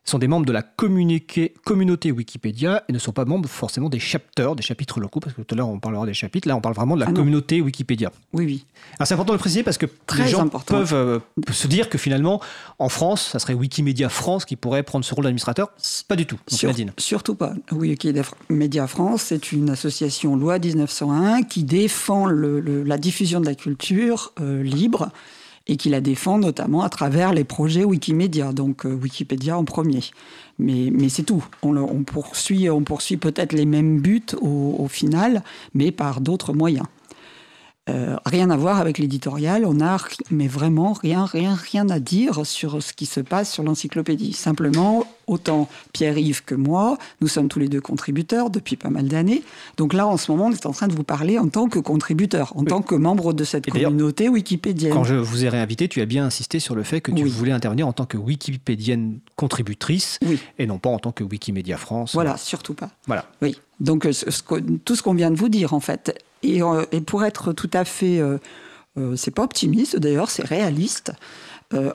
sont des membres de la communauté Wikipédia et ne sont pas membres forcément des chapters, des chapitres locaux, parce que tout à l'heure on parlera des chapitres, là on parle vraiment de la ah communauté Wikipédia.
Oui, oui.
c'est important de le préciser parce que
Très
les gens
important.
peuvent euh, se dire que finalement, en France, ça serait Wikimedia France qui pourrait prendre ce rôle d'administrateur. Pas du tout.
surtout pas. Wikimedia France, c'est une association loi 1901 qui défend la diffusion de la culture euh, libre et qui la défend notamment à travers les projets Wikimedia, donc euh, Wikipédia en premier. Mais, c'est tout. On, poursuit, on poursuit peut-être les mêmes buts au final, mais par d'autres moyens. Euh, rien à voir avec l'éditorial, on a mais vraiment rien, rien, rien à dire sur ce qui se passe sur l'encyclopédie. Simplement, autant Pierre-Yves que moi, nous sommes tous les deux contributeurs depuis pas mal d'années. Donc là, en ce moment, on est en train de vous parler en tant que contributeur, en tant que membre de cette communauté wikipédienne.
Quand je vous ai réinvité, tu as bien insisté sur le fait que tu voulais intervenir en tant que wikipédienne contributrice et non pas en tant que Wikimedia France.
Voilà, surtout pas.
Voilà.
Oui. Donc euh, tout ce qu'on vient de vous dire, en fait. Euh, et, pour être tout à fait, euh, euh, c'est pas optimiste d'ailleurs, c'est réaliste.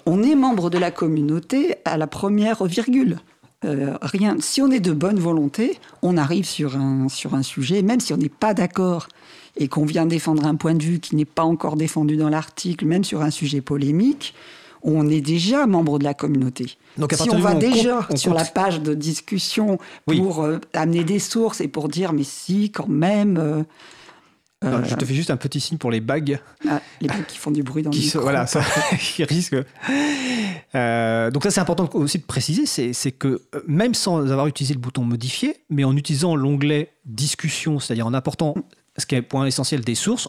on est membre de la communauté à la première virgule. rien. Si on est de bonne volonté, on arrive sur un, sur un sujet, même si on n'est pas d'accord et qu'on vient défendre un point de vue qui n'est pas encore défendu dans l'article, même sur un sujet polémique, on est déjà membre de la communauté. Donc si on va déjà sur la page de discussion pour amener des sources et pour dire mais si quand même
euh, je te fais juste un petit signe pour les bagues.
Ah, les bagues qui font du bruit dans le micro.
Voilà, ça, qui risquent. Euh, donc ça, c'est important aussi de préciser, c'est que euh, même sans avoir utilisé le bouton modifier, mais en utilisant l'onglet discussion, c'est-à-dire en apportant ce qui est le point essentiel des sources,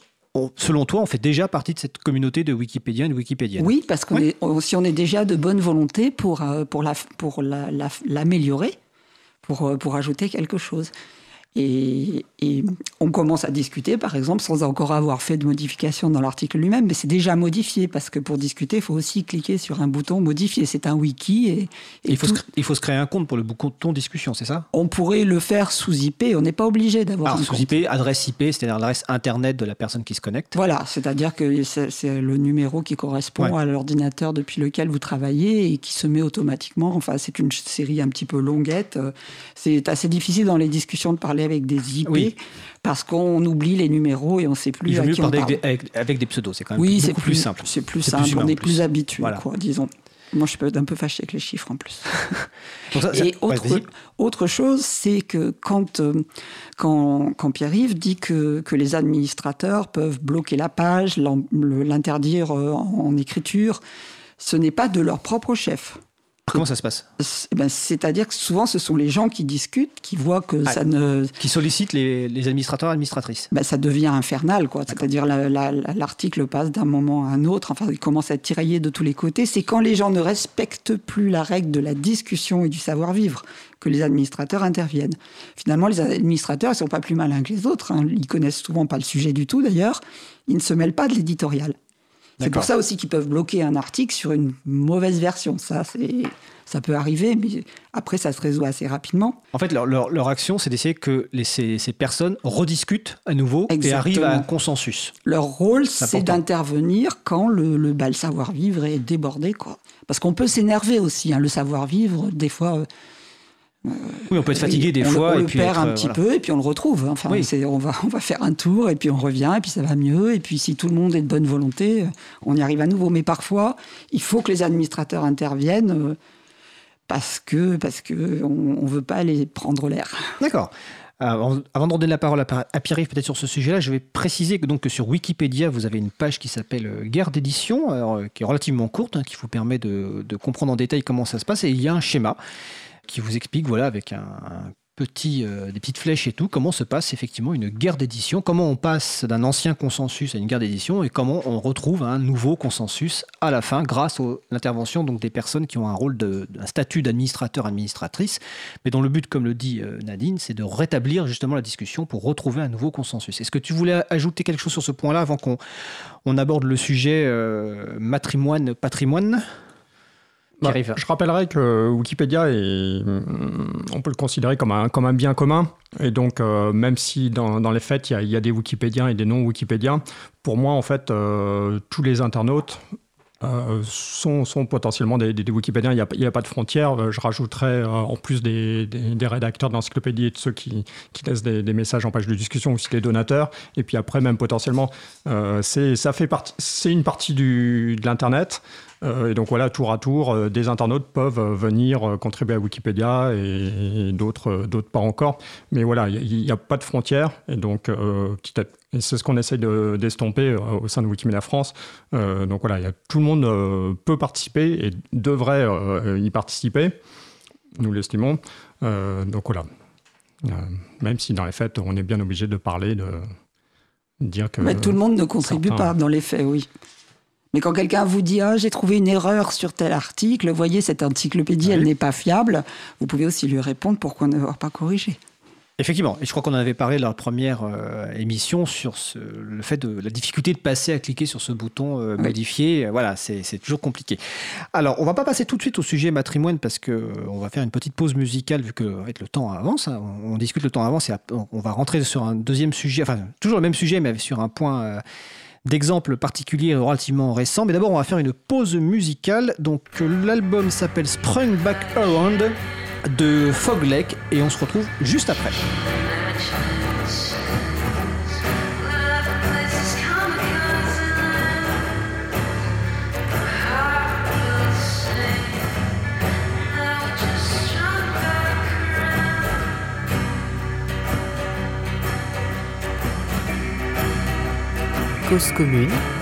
selon toi, on fait déjà partie de cette communauté de Wikipédiens et de Wikipédiennes.
Oui, parce que si on est déjà de bonne volonté pour, pour, la, pour l'améliorer, pour, pour ajouter quelque chose. Et, on commence à discuter, par exemple, sans encore avoir fait de modification dans l'article lui-même, mais c'est déjà modifié, parce que pour discuter, il faut aussi cliquer sur un bouton modifier. C'est un wiki. Et,
il, faut se, il, faut se, créer un compte pour le bouton discussion, c'est ça?
On pourrait le faire sous IP, on n'est pas obligé d'avoir un
sous IP, adresse IP, c'est-à-dire l'adresse Internet de la personne qui se connecte
Voilà, c'est-à-dire que c'est le numéro qui correspond à l'ordinateur depuis lequel vous travaillez et qui se met automatiquement. Enfin, c'est une série un petit peu longuette. C'est assez difficile dans les discussions de parler avec des IP parce qu'on oublie les numéros et on ne sait plus
Il à Avec, des pseudos, c'est quand même beaucoup plus, simple.
C'est plus simple, on est plus habitué, quoi, disons. Moi, je peux être un peu fâché avec les chiffres en plus. Et autre, chose, c'est que quand, euh, quand, quand Pierre-Yves dit que, que, les administrateurs peuvent bloquer la page, l'interdire euh, en écriture, ce n'est pas de leur propre chef.
Comment ça se passe
eh ben, C'est-à-dire que souvent, ce sont les gens qui discutent, qui voient que ça ne...
Qui sollicitent les, les administrateurs et administratrices.
Ben, ça devient infernal, quoi. C'est-à-dire l'article passe d'un moment à un autre, enfin, il commence à être tiraillé de tous les côtés. C'est quand les gens ne respectent plus la règle de la discussion et du savoir-vivre que les administrateurs interviennent. Finalement, les administrateurs ne sont pas plus malins que les autres. Hein. Ils connaissent souvent pas le sujet du tout, d'ailleurs. Ils ne se mêlent pas de l'éditorial. C'est pour ça aussi qu'ils peuvent bloquer un article sur une mauvaise version. Ça, c'est ça peut arriver, mais après, ça se résout assez rapidement.
En fait, leur, leur, action, c'est d'essayer que les, ces, ces, personnes rediscutent à nouveau et arrivent à un consensus.
Leur rôle, c'est d'intervenir quand le, le, bah, savoir-vivre est débordé. Quoi. Parce qu'on peut s'énerver aussi. Hein, le savoir-vivre, des fois, euh,
oui, on peut être fatigué des fois.
on
et
le
puis
perd un petit peu et puis on le retrouve. Enfin, on, va, on va faire un tour et puis on revient et puis ça va mieux. Et puis si tout le monde est de bonne volonté, on y arrive à nouveau. Mais parfois, il faut que les administrateurs interviennent euh, parce que parce que on, veut pas les prendre l'air.
D'accord. Avant, de donner la parole à, Pierre-Yves peut-être sur ce sujet-là, je vais préciser que, donc, que sur Wikipédia, vous avez une page qui s'appelle euh, Guerre d'édition, euh, qui est relativement courte, hein, qui vous permet de, de, comprendre en détail comment ça se passe. Et il y a un schéma qui vous explique, voilà, avec un, petit, euh, des petites flèches et tout, comment se passe effectivement une guerre d'édition, comment on passe d'un ancien consensus à une guerre d'édition et comment on retrouve un nouveau consensus à la fin grâce à l'intervention donc des personnes qui ont un rôle de, un statut d'administrateur administratrice, mais dont le but, comme le dit euh, Nadine, c'est de rétablir justement la discussion pour retrouver un nouveau consensus. Est-ce que tu voulais ajouter quelque chose sur ce point-là avant qu'on on aborde le sujet euh, matrimoine patrimoine
bah, je rappellerai que Wikipédia, est, mm, on peut le considérer comme un, comme un bien commun. Et donc, euh, même si dans, dans les faits, il y, a, des Wikipédiens et des non-Wikipédiens, pour moi, en fait, euh, tous les internautes euh, sont, sont, potentiellement des, des, Wikipédiens. Il n'y a, a, pas de frontières. Je rajouterais, en plus des, des rédacteurs d'encyclopédie et de ceux qui, qui laissent des, messages en page de discussion, aussi les donateurs. Et puis après, même potentiellement, partie, c'est une partie du, de l'Internet. Euh, et donc voilà, tour à tour, euh, des internautes peuvent euh, venir contribuer à Wikipédia et, d'autres, d'autres pas encore. Mais voilà, il n'y a, pas de frontières. Et donc, c'est ce qu'on essaye de, d'estomper au sein de Wikimedia France. donc voilà, y a, tout le monde peut participer et devrait y participer. Nous l'estimons. donc voilà. même si dans les faits, on est bien obligé de parler, de dire que.
Mais tout le monde ne contribue pas dans les faits, oui. Mais quand quelqu'un vous dit ah, j'ai trouvé une erreur sur tel article, voyez, cette encyclopédie, elle n'est pas fiable, vous pouvez aussi lui répondre pourquoi ne pas corriger.
Effectivement, et je crois qu'on en avait parlé dans la première euh, émission sur ce, le fait de la difficulté de passer à cliquer sur ce bouton euh, modifier. Voilà, c'est toujours compliqué. Alors, on va pas passer tout de suite au sujet matrimoine parce que euh, on va faire une petite pause musicale vu que le temps avance. Hein. on, discute le temps avance et on va rentrer sur un deuxième sujet, enfin toujours le même sujet mais sur un point d'exemples particuliers relativement récents. Mais d'abord, on va faire une pause musicale. Donc, l'album s'appelle Sprung Back Around de Foglake et on se retrouve juste après.
Cause commune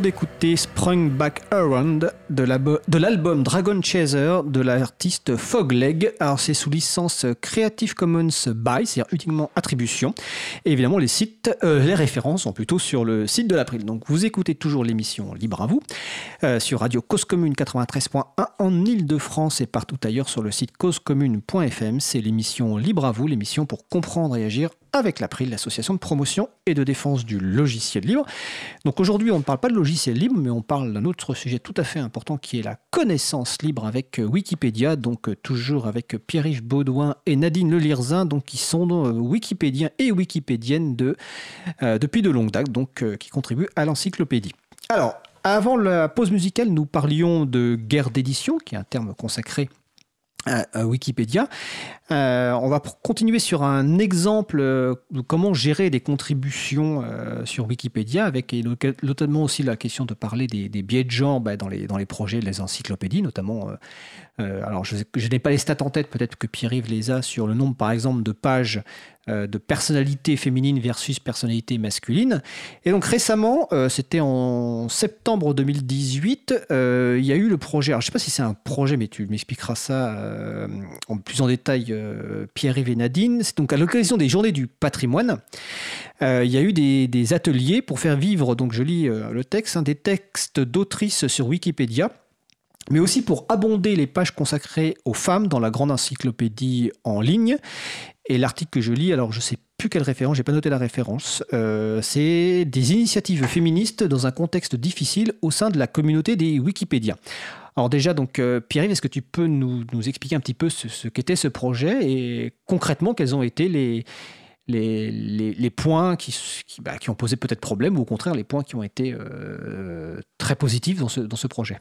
venons Sprung Back Around de l'album Dragon Chaser de l'artiste Fogleg. Alors c'est sous licence Creative Commons by, c'est-à-dire uniquement attribution. Et évidemment les sites, euh, les références sont plutôt sur le site de l'April. Donc vous écoutez toujours l'émission Libre à vous euh, sur Radio Cause Commune 93.1 en Ile-de-France et partout ailleurs sur le site causecommune.fm. C'est l'émission Libre à vous, l'émission pour comprendre et agir avec l'April, l'association de promotion et de défense du logiciel libre. Donc aujourd'hui, on ne parle pas de logiciel libre, mais on parle d'un autre sujet tout à fait important qui est la connaissance libre avec euh, Wikipédia, donc euh, toujours avec Pierre-Yves Baudouin et Nadine Lelirzin, donc qui sont euh, wikipédiens et wikipédiennes de, depuis de longue date, donc qui contribuent à l'encyclopédie. Alors, avant la pause musicale, nous parlions de guerre d'édition, qui est un terme consacré Wikipédia. Euh, on va continuer sur un exemple euh, de comment gérer des contributions euh, sur Wikipédia, avec notamment aussi la question de parler des, biais de genre bah, dans, les, dans les projets, les encyclopédies, notamment. alors, je, je n'ai pas les stats en tête, peut-être que Pierre-Yves les a sur le nombre, par exemple, de pages de personnalité féminine versus personnalité masculine. Et donc récemment, c'était en septembre 2018, il y a eu le projet, alors je ne sais pas si c'est un projet, mais tu m'expliqueras ça en plus en détail euh, Pierre-Yves et Nadine. C'est donc à l'occasion des Journées du patrimoine. Euh, il y a eu des, ateliers pour faire vivre, donc je lis euh, le texte, hein, des textes d'autrices sur Wikipédia mais aussi pour abonder les pages consacrées aux femmes dans la grande encyclopédie en ligne. Et l'article que je lis, alors je ne sais plus quelle référence, j'ai pas noté la référence, c'est des initiatives féministes dans un contexte difficile au sein de la communauté des Wikipédias. Alors déjà, donc euh, Pierre-Yves, est-ce que tu peux nous, expliquer un petit peu ce, qu'était ce projet et concrètement quels ont été les, points qui, bah, qui, ont posé peut-être problème ou au contraire les points qui ont été euh, très positifs dans ce projet?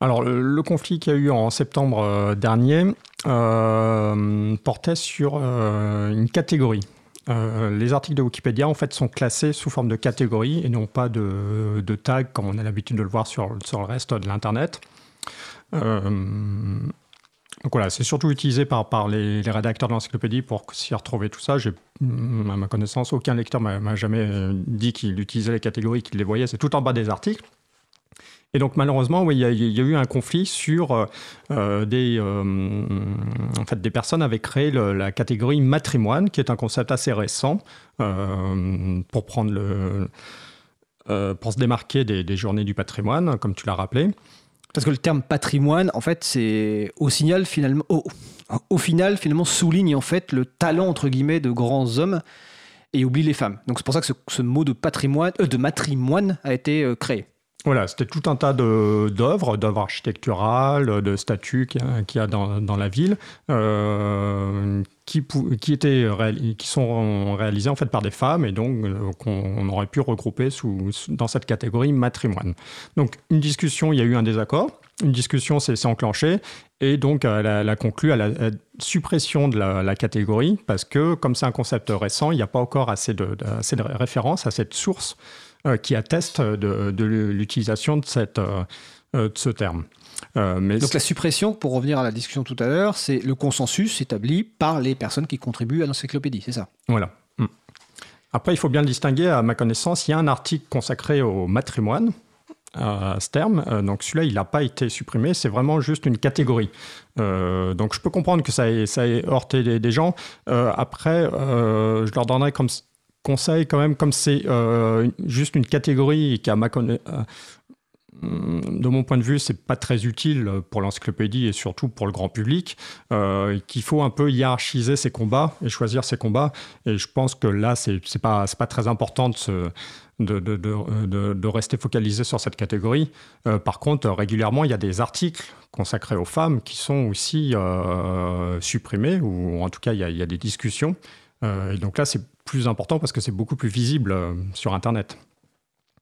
Alors, le, conflit qu'il y a eu en septembre euh, dernier portait sur une catégorie euh, les articles de Wikipédia en fait sont classés sous forme de catégories et non pas de, de tags comme on a l'habitude de le voir sur, sur le reste de l'internet. Euh, donc voilà, c'est surtout utilisé par, par les, rédacteurs de l'encyclopédie pour s'y retrouver tout ça. J'ai, à ma connaissance, aucun lecteur m'a jamais dit qu'il utilisait les catégories, qu'il les voyait. C'est tout en bas des articles. Et donc malheureusement, oui, il y, a eu un conflit sur euh, euh, des, euh, en fait, des personnes avaient créé la catégorie matrimoine, qui est un concept assez récent pour prendre le, pour se démarquer des, journées du patrimoine, comme tu l'as rappelé.
Parce que le terme patrimoine, en fait, c'est au signal finalement, au, final finalement souligne en fait le talent entre guillemets de grands hommes et oublie les femmes. Donc c'est pour ça que ce, mot de patrimoine, de matrimoine a été créé.
Voilà, c'était tout un tas d'œuvres, d'œuvres architecturales, de statues qu'il y, a dans, la ville, euh, qui, étaient qui sont réalisées en fait par des femmes et donc euh, qu'on aurait pu regrouper sous, dans cette catégorie matrimoine. Donc une discussion, il y a eu un désaccord, une discussion s'est enclenchée et donc elle a, conclu à la, suppression de la, catégorie parce que comme c'est un concept récent, il n'y a pas encore assez de, assez de références à cette source euh, qui attestent de, l'utilisation de, cette, euh, euh, de ce terme.
mais Donc la suppression, pour revenir à la discussion tout à l'heure, c'est le consensus établi par les personnes qui contribuent à l'encyclopédie, c'est ça?
Voilà. Hmm. Après, il faut bien le distinguer, à ma connaissance, il y a un article consacré au matrimoine, à ce terme. donc celui-là, il n'a pas été supprimé, c'est vraiment juste une catégorie. donc je peux comprendre que ça ait, ça ait heurté des, gens. après, je leur donnerai comme conseil quand même, comme c'est euh, juste une catégorie qui a ma euh, de mon point de vue, c'est pas très utile pour l'encyclopédie et surtout pour le grand public, euh, qu'il faut un peu hiérarchiser ses combats et choisir ses combats. Et je pense que là, c'est pas, pas très important de, de, de, rester focalisé sur cette catégorie. par contre, régulièrement, il y a des articles consacrés aux femmes qui sont aussi supprimés, ou en tout cas, il y a des discussions. et donc là, c'est plus important parce que c'est beaucoup plus visible euh, sur Internet.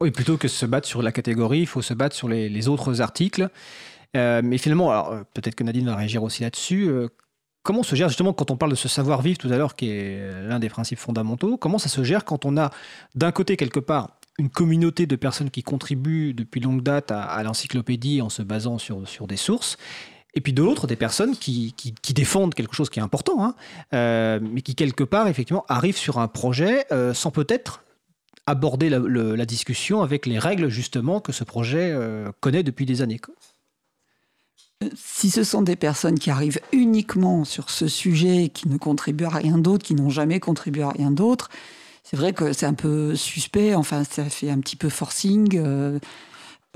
Oui, plutôt que se battre sur la catégorie, il faut se battre sur les, autres articles. Euh, mais finalement, alors euh, peut-être que Nadine va réagir aussi là-dessus. comment se gère justement quand on parle de ce savoir-vivre tout à l'heure, qui est l'un des principes fondamentaux Comment ça se gère quand on a d'un côté quelque part une communauté de personnes qui contribuent depuis longue date à, l'encyclopédie en se basant sur, sur des sources, et puis de l'autre, des personnes qui, défendent quelque chose qui est important, hein, euh, mais qui quelque part, effectivement, arrivent sur un projet euh, sans peut-être aborder la, discussion avec les règles justement que ce projet connaît depuis des années.
Si ce sont des personnes qui arrivent uniquement sur ce sujet, qui ne contribuent à rien d'autre, qui n'ont jamais contribué à rien d'autre, c'est vrai que c'est un peu suspect, enfin ça fait un petit peu forcing.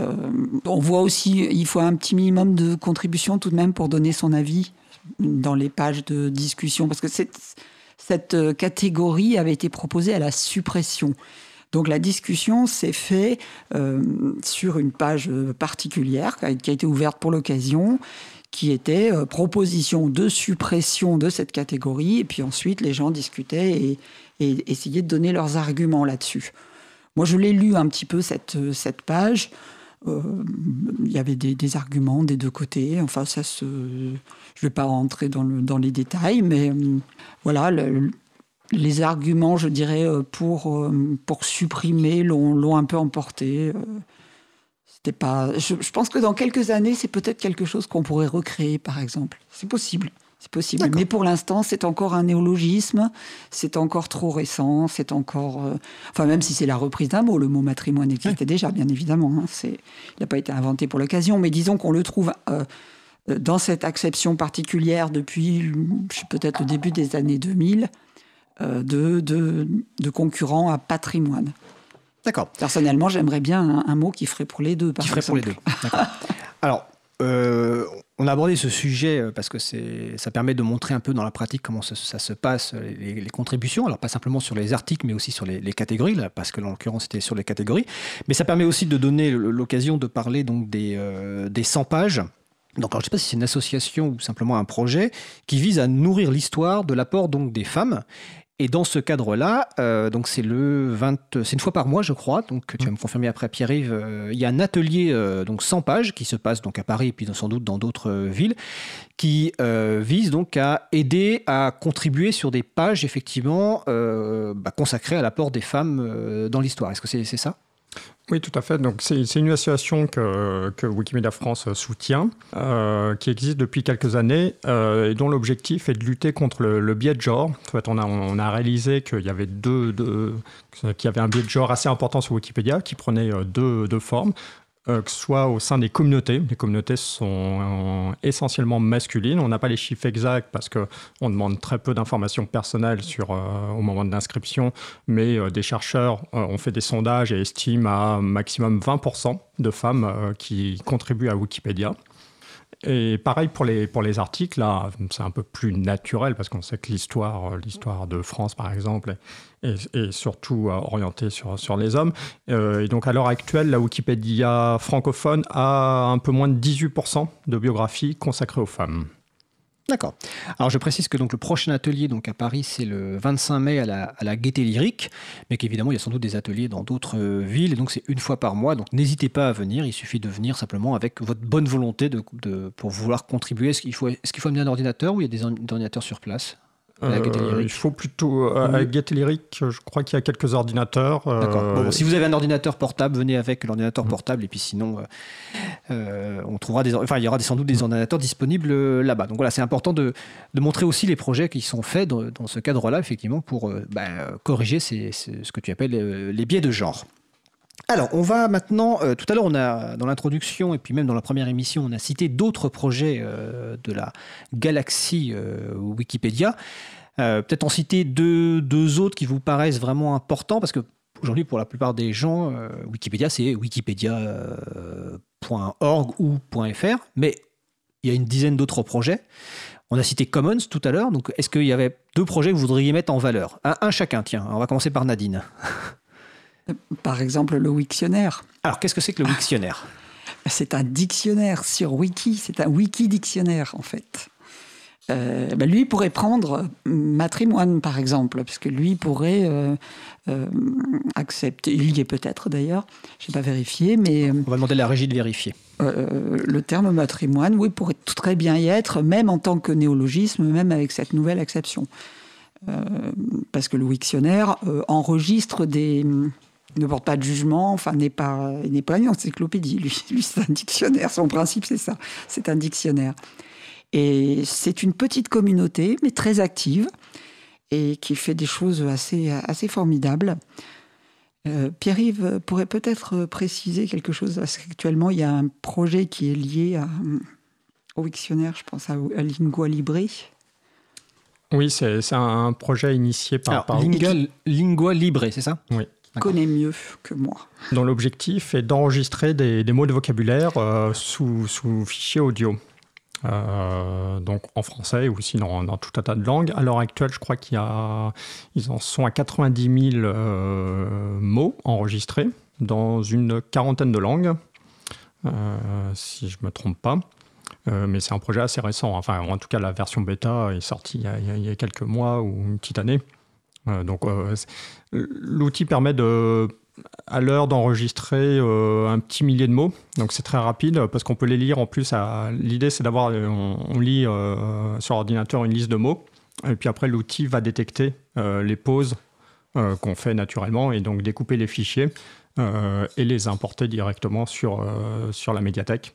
Euh, euh, on voit aussi, il faut un petit minimum de contribution tout de même pour donner son avis dans les pages de discussion, parce que cette, cette euh, catégorie avait été proposée à la suppression. Donc la discussion s'est faite sur une page particulière qui a, été ouverte pour l'occasion qui était proposition de suppression de cette catégorie, et puis ensuite les gens discutaient et, et essayer de donner leurs arguments là-dessus. Moi, je l'ai lu un petit peu, cette, cette page. Euh, il y avait des, arguments des deux côtés. Enfin, ça se. Je vais pas rentrer dans, le, dans les détails, mais euh, voilà, les arguments, je dirais, euh, pour, pour supprimer l'ont un peu emporté. Pas. Je, pense que dans quelques années, c'est peut-être quelque chose qu'on pourrait recréer, par exemple. C'est possible. C'est possible. Mais pour l'instant, c'est encore un néologisme, c'est encore trop récent, c'est encore. Euh, enfin, même si c'est la reprise d'un mot, le mot matrimoine existait déjà, bien évidemment. Hein, c'est, il n'a pas été inventé pour l'occasion, mais disons qu'on le trouve euh, euh, dans cette acception particulière depuis peut-être le début des années 2000 de, de, de concurrents à patrimoine.
D'accord.
Personnellement, j'aimerais bien un, mot qui ferait pour les deux. Par
qui ferait pour les deux. D'accord. Alors, euh, on a abordé ce sujet euh, parce que ça permet de montrer un peu dans la pratique comment ça, se passe, les, contributions. Alors, pas simplement sur les articles, mais aussi sur les, catégories, là, parce que en l'occurrence, c'était sur les catégories. Mais ça permet aussi de donner l'occasion de parler donc, des, euh, des 100 pages. Donc, je ne sais pas si c'est une association ou simplement un projet qui vise à nourrir l'histoire de l'apport des femmes et dans ce cadre-là, euh, donc c'est le 20, c'est une fois par mois, je crois. Donc tu vas me confirmer après, Pierre-Yves. Euh, il y a un atelier euh, donc 100 pages qui se passe donc à Paris et puis sans doute dans d'autres villes, qui vise donc à aider à contribuer sur des pages effectivement bah, consacrées à l'apport des femmes dans l'histoire. Est-ce que c'est ça?
Oui, tout à fait. Donc, c'est une association que, que, Wikimedia France soutient, euh, qui existe depuis quelques années euh, et dont l'objectif est de lutter contre le, biais de genre. En fait, on a, on a réalisé qu'il y avait deux, deux qu'il y avait un biais de genre assez important sur Wikipédia qui prenait euh, deux, deux formes. Euh, que ce soit au sein des communautés. Les communautés sont euh, essentiellement masculines. On n'a pas les chiffres exacts parce qu'on demande très peu d'informations personnelles sur, euh, au moment de l'inscription, mais des chercheurs ont fait des sondages et estiment à maximum 20% de femmes qui contribuent à Wikipédia. Et pareil pour les, pour les articles, c'est un peu plus naturel parce qu'on sait que l'histoire, l'histoire de France, par exemple, est, surtout euh, orientée sur, sur les hommes. Euh, et donc, à l'heure actuelle, la Wikipédia francophone a un peu moins de 18% de biographies consacrées aux femmes.
D'accord. Alors je précise que donc le prochain atelier donc à Paris c'est le 25 mai à la, à la Gaîté Lyrique, mais qu'évidemment il y a sans doute des ateliers dans d'autres euh, villes et donc c'est une fois par mois. Donc n'hésitez pas à venir, il suffit de venir simplement avec votre bonne volonté de pour vouloir contribuer. Est-ce qu'il faut est-ce qu'il faut amener un ordinateur ou il y a des ordinateurs sur place?
Euh, il faut plutôt. Euh, à Lyric, je crois qu'il y a quelques ordinateurs.
Euh, D'accord. si vous avez un ordinateur portable, venez avec l'ordinateur mm. portable. Et puis sinon, on trouvera des. Enfin, il y aura sans doute des ordinateurs disponibles là-bas. Donc voilà, c'est important de, de, montrer aussi les projets qui sont faits dans, dans ce cadre-là, effectivement, pour bah, corriger ces, ce que tu appelles les biais de genre. Alors, on va maintenant. Euh, tout à l'heure, on a dans l'introduction et puis même dans la première émission, on a cité d'autres projets euh, de la galaxie euh, Wikipédia. Peut-être en citer deux, deux, autres qui vous paraissent vraiment importants parce que aujourd'hui, pour la plupart des gens, Wikipédia c'est wikipedia.org ou .fr, mais il y a une dizaine d'autres projets. On a cité Commons tout à l'heure, donc est-ce qu'il y avait deux projets que vous voudriez mettre en valeur? Un chacun, tiens. On va commencer par Nadine.
Par exemple, le Wiktionnaire.
Alors, qu'est-ce que c'est que le Wiktionnaire?
C'est un dictionnaire sur Wiki, c'est un Wiki-dictionnaire en fait. Euh, ben, lui pourrait prendre matrimoine, par exemple, parce que lui pourrait euh, euh, accepter, il y est peut-être d'ailleurs, je n'ai pas vérifié, mais...
On va demander à la régie de vérifier.
le terme matrimoine, oui, pourrait très bien y être, même en tant que néologisme, même avec cette nouvelle acception. parce que le Wiktionnaire enregistre des, ne porte pas de jugement, enfin n'est pas, n'est pas une encyclopédie. Lui, lui c'est un dictionnaire. Son principe, c'est ça. C'est un dictionnaire. Et c'est une petite communauté, mais très active, et qui fait des choses assez, assez formidables. Pierre-Yves pourrait peut-être préciser quelque chose, parce qu'actuellement, il y a un projet qui est lié à, au Wiktionnaire, je pense à, à Lingua Libre.
Oui, c'est un projet initié par... par...
Lingua Libre, c'est ça?
Oui
connaît mieux que moi.
Dont l'objectif est d'enregistrer des, mots de vocabulaire euh, sous, sous fichier audio. Euh, donc en français ou aussi dans, tout un tas de langues. À l'heure actuelle, je crois qu'il y a, ils en sont à 90 000 euh, mots enregistrés dans une quarantaine de langues, si je ne me trompe pas. mais c'est un projet assez récent. Enfin, en tout cas, la version bêta est sortie il y a quelques mois ou une petite année. Donc, l'outil permet à l'heure d'enregistrer euh, un petit millier de mots. Donc c'est très rapide parce qu'on peut les lire en plus. L'idée c'est d'avoir, on, lit sur ordinateur une liste de mots et puis après l'outil va détecter les pauses qu'on fait naturellement et donc découper les fichiers et les importer directement sur, sur la médiathèque.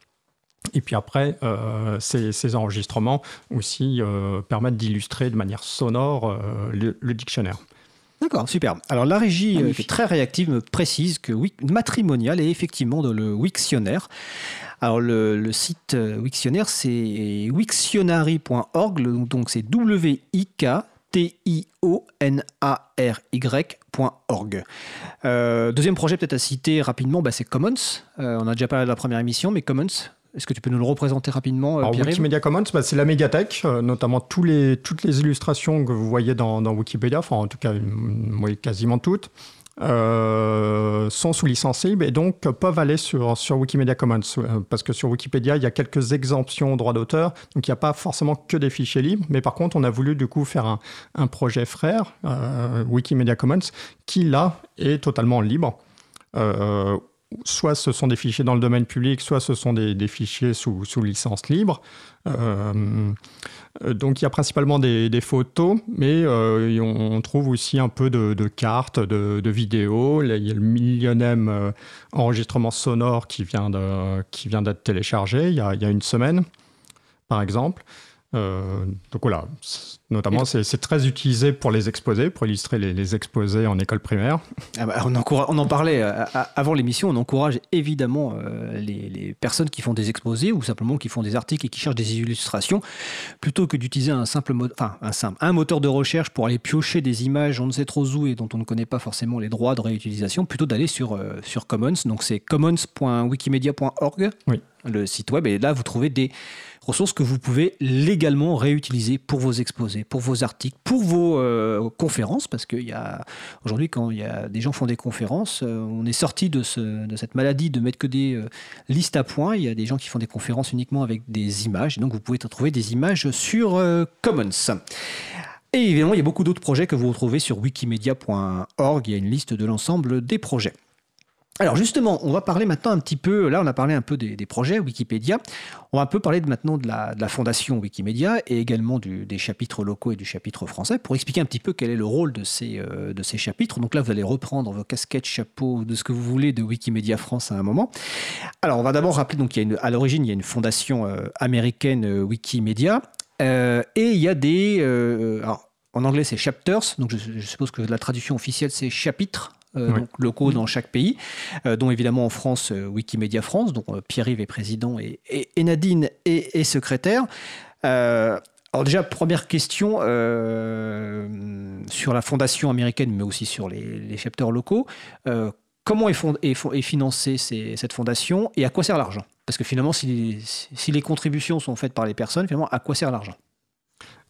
Et puis après, euh, ces, enregistrements aussi euh, permettent d'illustrer de manière sonore euh, le, dictionnaire.
D'accord, super. Alors la régie est très réactive me précise que matrimonial est effectivement dans le Wiktionnaire. Alors le, site Wiktionnaire c'est wiktionary.org, donc c'est W-I-K-T-I-O-N-A-R-Y.org. deuxième projet peut-être à citer rapidement, bah, c'est Commons. on a déjà parlé de la première émission, mais Commons, est-ce que tu peux nous le représenter rapidement,
euh, Alors, Wikimedia Commons, bah, c'est la médiathèque, euh, notamment tous les, toutes les illustrations que vous voyez dans, Wikipédia, enfin en tout cas, quasiment toutes, euh, sont sous licence libre et donc peuvent aller sur, sur Wikimedia Commons. Parce que sur Wikipédia, il y a quelques exemptions au droit d'auteur, donc il n'y a pas forcément que des fichiers libres, mais par contre, on a voulu du coup faire un, un projet frère, Wikimedia Commons, qui là est totalement libre soit ce sont des fichiers dans le domaine public, soit ce sont des, fichiers sous, licence libre. Euh, donc il y a principalement des, photos, mais euh, on trouve aussi un peu de, cartes, de, vidéos. il y a le millionième euh, enregistrement sonore qui vient d'être téléchargé il y, a, il y, a, une semaine, par exemple. Donc voilà, Notamment, c'est très utilisé pour les exposés, pour illustrer les, exposés en école primaire.
Ah bah, on, en parlait euh, avant l'émission, on encourage évidemment euh, les, personnes qui font des exposés ou simplement qui font des articles et qui cherchent des illustrations, plutôt que d'utiliser un simple, enfin, un simple, un moteur de recherche pour aller piocher des images on ne sait trop où et dont on ne connaît pas forcément les droits de réutilisation, plutôt d'aller sur, euh, sur Commons. Donc c'est commons.wikimedia.org.
Oui
le site web. Et là, vous trouvez des ressources que vous pouvez légalement réutiliser pour vos exposés pour vos articles, pour vos euh, conférences, parce qu'il y a aujourd'hui quand y a des gens font des conférences, euh, on est sorti de, de, cette maladie de mettre que des euh, listes à points. Il y a des gens qui font des conférences uniquement avec des images, et donc vous pouvez trouver des images sur Commons. Et évidemment, il y a beaucoup d'autres projets que vous retrouvez sur wikimedia.org. Il y a une liste de l'ensemble des projets. Alors justement, on va parler maintenant un petit peu, là on a parlé un peu des, projets Wikipédia, on va un peu parler de, maintenant de la, fondation Wikimedia et également des chapitres locaux et du chapitre français pour expliquer un petit peu quel est le rôle de ces, euh, chapitres. Donc là vous allez reprendre vos casquettes, chapeaux, de ce que vous voulez de Wikimedia France à un moment. Alors on va d'abord rappeler, donc y a à l'origine il y a une fondation euh, américaine euh, Wikimedia et il y a des... en anglais c'est chapters, donc je, je suppose que la traduction officielle c'est chapitres euh, locaux dans chaque pays, euh, dont évidemment en France euh, Wikimedia France, dont Pierre-Yves est président et, Nadine est, secrétaire. alors déjà, première question sur la fondation américaine, mais aussi sur les, les chapters locaux. comment est, fond, est, financée cette fondation et à quoi sert l'argent? Parce que finalement, si si les contributions sont faites par les personnes, finalement, à quoi sert l'argent?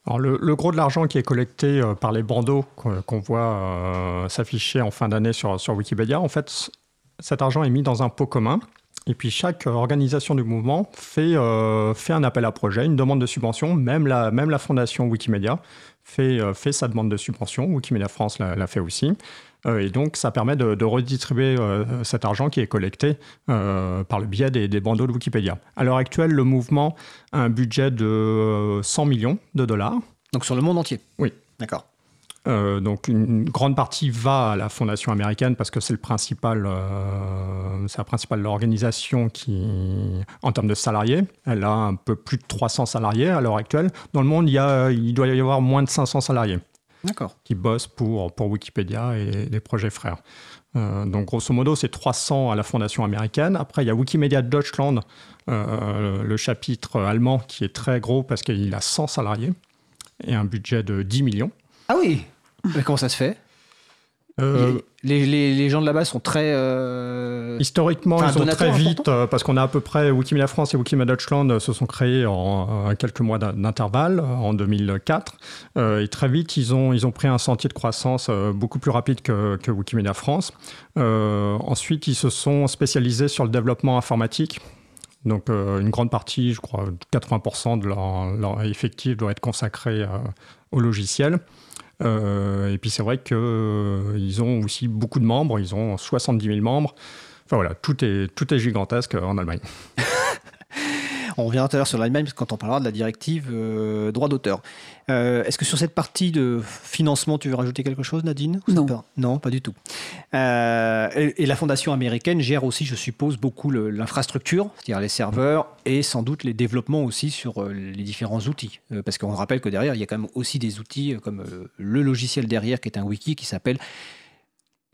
Le, gros de l'argent qui est collecté euh, par les bandeaux qu'on voit euh, s'afficher en fin d'année sur, sur Wikipédia, en fait, cet argent est mis dans un pot commun. Et puis chaque organisation du mouvement fait, euh, un appel à projet, une demande de subvention. Même la, même fondation Wikimedia fait, fait sa demande de subvention. Wikimedia France l'a fait aussi. Euh, et donc, ça permet de, redistribuer euh, cet argent qui est collecté euh, par le biais des, bandeaux de Wikipédia. À l'heure actuelle, le mouvement a un budget de 100 millions de dollars.
Donc sur le monde entier?
Oui.
D'accord.
donc une grande partie va à la fondation américaine parce que c'est le principal, c'est la principale organisation qui, en termes de salariés, elle a un peu plus de 300 salariés à l'heure actuelle. Dans le monde, il, y a, il doit y avoir moins de 500 salariés. Qui bossent pour, pour Wikipédia et les projets frères. Euh, donc grosso modo, c'est 300 à la fondation américaine. Après, il y a Wikimedia Deutschland, euh, le chapitre allemand, qui est très gros parce qu'il a 100 salariés et un budget de 10 millions.
Ah oui Mais comment ça se fait? Euh, les, les, les, gens de là-bas sont très. Euh...
Historiquement, ils sont très vite, euh, parce qu'on a à peu près Wikimedia France et Wikimedia Deutschland se sont créés en, en quelques mois d'intervalle, en 2004. et très vite, ils ont, ils ont pris un sentier de croissance beaucoup plus rapide que, que Wikimedia France. ensuite, ils se sont spécialisés sur le développement informatique. Donc, une grande partie, je crois, 80% de leur, leur effectif doit être consacré au logiciel. Euh, et puis c'est vrai qu'ils euh, ont aussi beaucoup de membres, ils ont 70 000 membres. Enfin voilà, tout est, tout est gigantesque en Allemagne.
On reviendra tout à l'heure sur l'Allemagne quand on parlera de la directive euh, droit d'auteur. Euh, Est-ce que sur cette partie de financement, tu veux rajouter quelque chose, Nadine
Non.
Pas... Non, pas du tout. Euh, et, et, la fondation américaine gère aussi, je suppose, beaucoup l'infrastructure, c'est-à-dire les serveurs et sans doute les développements aussi sur les différents outils. Parce qu'on rappelle que derrière, il y a quand même aussi des outils comme le logiciel derrière qui est un wiki qui s'appelle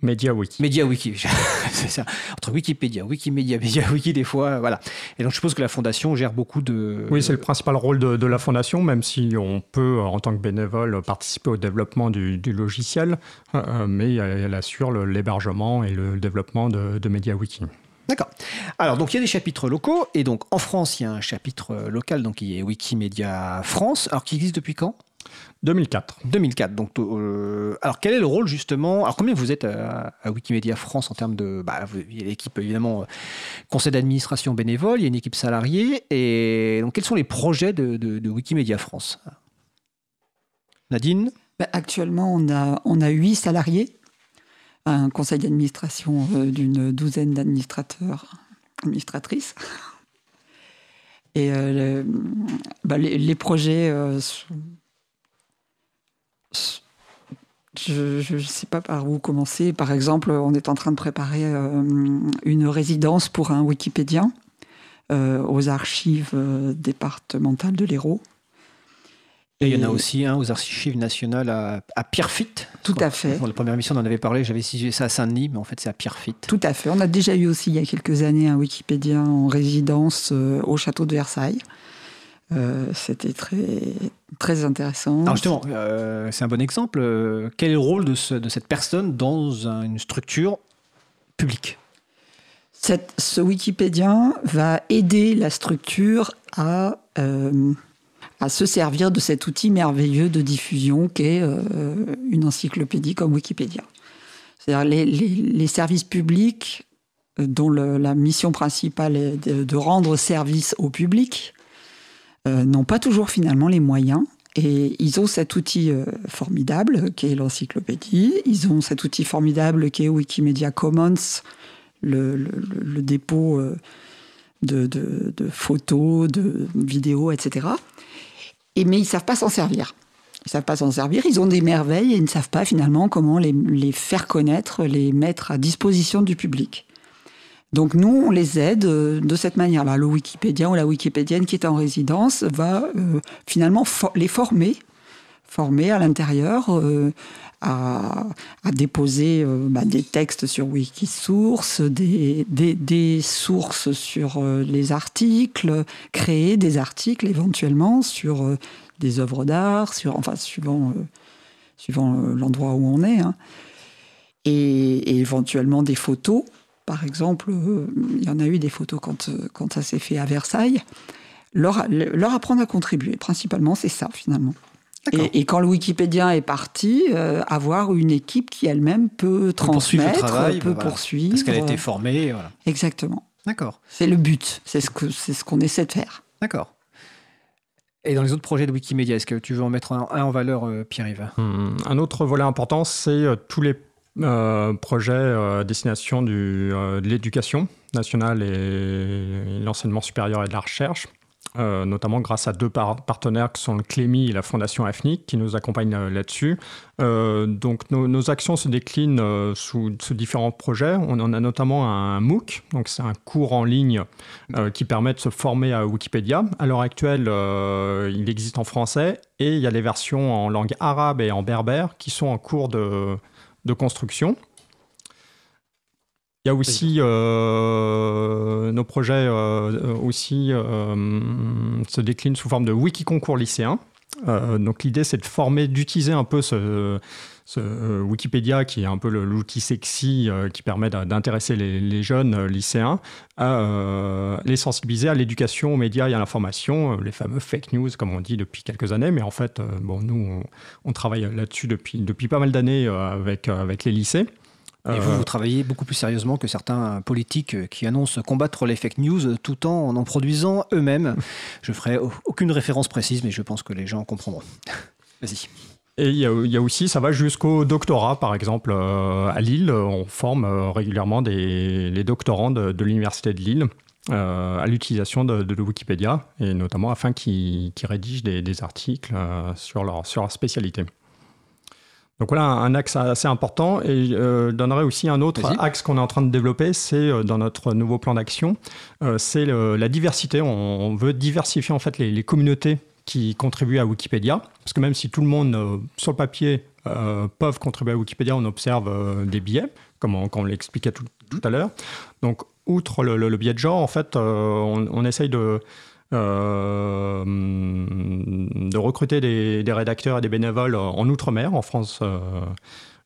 MediaWiki.
MediaWiki, c'est ça. Entre Wikipédia, Wikimedia, MediaWiki, des fois, voilà. Et donc, je suppose que la fondation gère beaucoup de.
Oui, c'est le principal rôle de, de, la fondation, même si on peut, en tant que bénévole, participer au développement du, du logiciel, euh, mais elle assure l'hébergement et le développement de, de MediaWiki.
D'accord. Alors, donc, il y a des chapitres locaux, et donc, en France, il y a un chapitre local, donc, qui est Wikimedia France, alors qui existe depuis quand?
2004.
2004. Donc, euh, alors, quel est le rôle justement Alors, combien vous êtes à, à Wikimedia France en termes de. Bah, il y a l'équipe, évidemment, conseil d'administration bénévole, il y a une équipe salariée. Et donc, quels sont les projets de, de, de Wikimedia France? Nadine?
Bah, Actuellement, on a, on a 8 salariés, un conseil d'administration euh, d'une douzaine d'administrateurs, administratrices. Et euh, le, bah, les, les, projets euh, sont je ne sais pas par où commencer. Par exemple, on est en train de préparer euh, une résidence pour un Wikipédien euh, aux archives euh, départementales de l'Hérault.
Et il y en a aussi un aux archives nationales à, à Pierrefitte.
Tout à fait.
Pour la première mission, on en avait parlé, j'avais situé ça à Saint-Denis, mais en fait, c'est à Pierrefitte.
Tout à fait. On a déjà eu aussi, il y a quelques années, un Wikipédien en résidence euh, au château de Versailles. Euh, C'était très, très intéressant.
Alors justement, euh, c'est un bon exemple. Quel est le rôle de, ce, de cette personne dans un, une structure publique?
Cette, Ce Wikipédien va aider la structure à, euh, à se servir de cet outil merveilleux de diffusion qu'est euh, une encyclopédie comme Wikipédia. C'est-à-dire les, les, les, services publics dont le, la mission principale est de, de rendre service au public, euh, n'ont pas toujours finalement les moyens. Et ils ont cet outil euh, formidable qui est l'encyclopédie. Ils ont cet outil formidable qui est Wikimedia Commons, le, dépôt euh, de, photos, de vidéos, etc. Et, mais ils ne savent pas s'en servir. Ils savent pas s'en servir. Ils ont des merveilles et ils ne savent pas finalement comment les faire connaître, les mettre à disposition du public. Donc nous, on les aide de cette manière-là. Le Wikipédien ou la Wikipédienne qui est en résidence va euh, finalement les former, former à l'intérieur euh, à, déposer euh, bah, des textes sur Wikisource, des, sources sur euh, les articles, créer des articles éventuellement sur euh, des œuvres d'art, suivant l'endroit où on est, hein, et éventuellement des photos par exemple, euh, il y en a eu des photos quand, quand ça s'est fait à Versailles, leur, leur apprendre à contribuer. Principalement, c'est ça, finalement. Et, et, quand le Wikipédien est parti, euh, avoir une équipe qui elle-même peut transmettre,
travail,
peut
voilà.
poursuivre.
Parce qu'elle a été formée. Voilà.
Exactement.
D'accord.
C'est le but, c'est ce qu'on ce qu'on essaie de faire.
D'accord. Et dans les autres projets de Wikimedia, est-ce que tu veux en mettre un, un en valeur, euh, Pierre-Yves?
Mmh. Un autre volet important, c'est euh, tous les euh, projet euh, destination du, euh, de l'éducation nationale et, l'enseignement supérieur et de la recherche. notamment grâce à deux partenaires qui sont le Clémy et la Fondation AFNIC qui nous accompagnent là-dessus. Donc nos, actions se déclinent sous, différents projets. On en a notamment un MOOC, donc c'est un cours en ligne qui permet de se former à Wikipédia. À l'heure actuelle, il existe en français et il y a des versions en langue arabe et en berbère qui sont en cours de construction. Il y a aussi euh, nos projets euh, aussi euh, se déclinent sous forme de wiki concours lycéen. donc l'idée c'est de former, d'utiliser un peu ce, Wikipédia qui est un peu l'outil sexy qui permet d'intéresser les, jeunes lycéens à les sensibiliser à l'éducation, aux médias et à l'information, les fameux fake news comme on dit depuis quelques années. Mais en fait, bon, nous on, travaille là-dessus depuis, depuis pas mal d'années avec, avec les lycées.
Et vous, vous travaillez beaucoup plus sérieusement que certains politiques qui annoncent combattre les fake news tout en en produisant eux-mêmes. Je ferai aucune référence précise, mais je pense que les gens comprendront. Vas-y.
Et il y, a, aussi, ça va jusqu'au doctorat, par exemple, euh, à Lille, on forme euh, régulièrement des, les doctorants de, l'Université de Lille. Euh, à l'utilisation de, Wikipédia, et notamment afin qu'ils rédigent des, articles sur, leur, sur leur spécialité. Donc voilà un axe assez important et euh, donnerai aussi un autre axe qu'on est en train de développer, c'est dans notre nouveau plan d'action, c'est la diversité. On, veut diversifier en fait les, communautés qui contribuent à Wikipédia, parce que même si tout le monde sur le papier peuvent contribuer à Wikipédia, on observe des biais, comme on, l'expliquait tout, à l'heure. Donc outre le, biais de genre, en fait, on, essaye de euh, recruter des, rédacteurs et des bénévoles en Outre-mer, en France euh,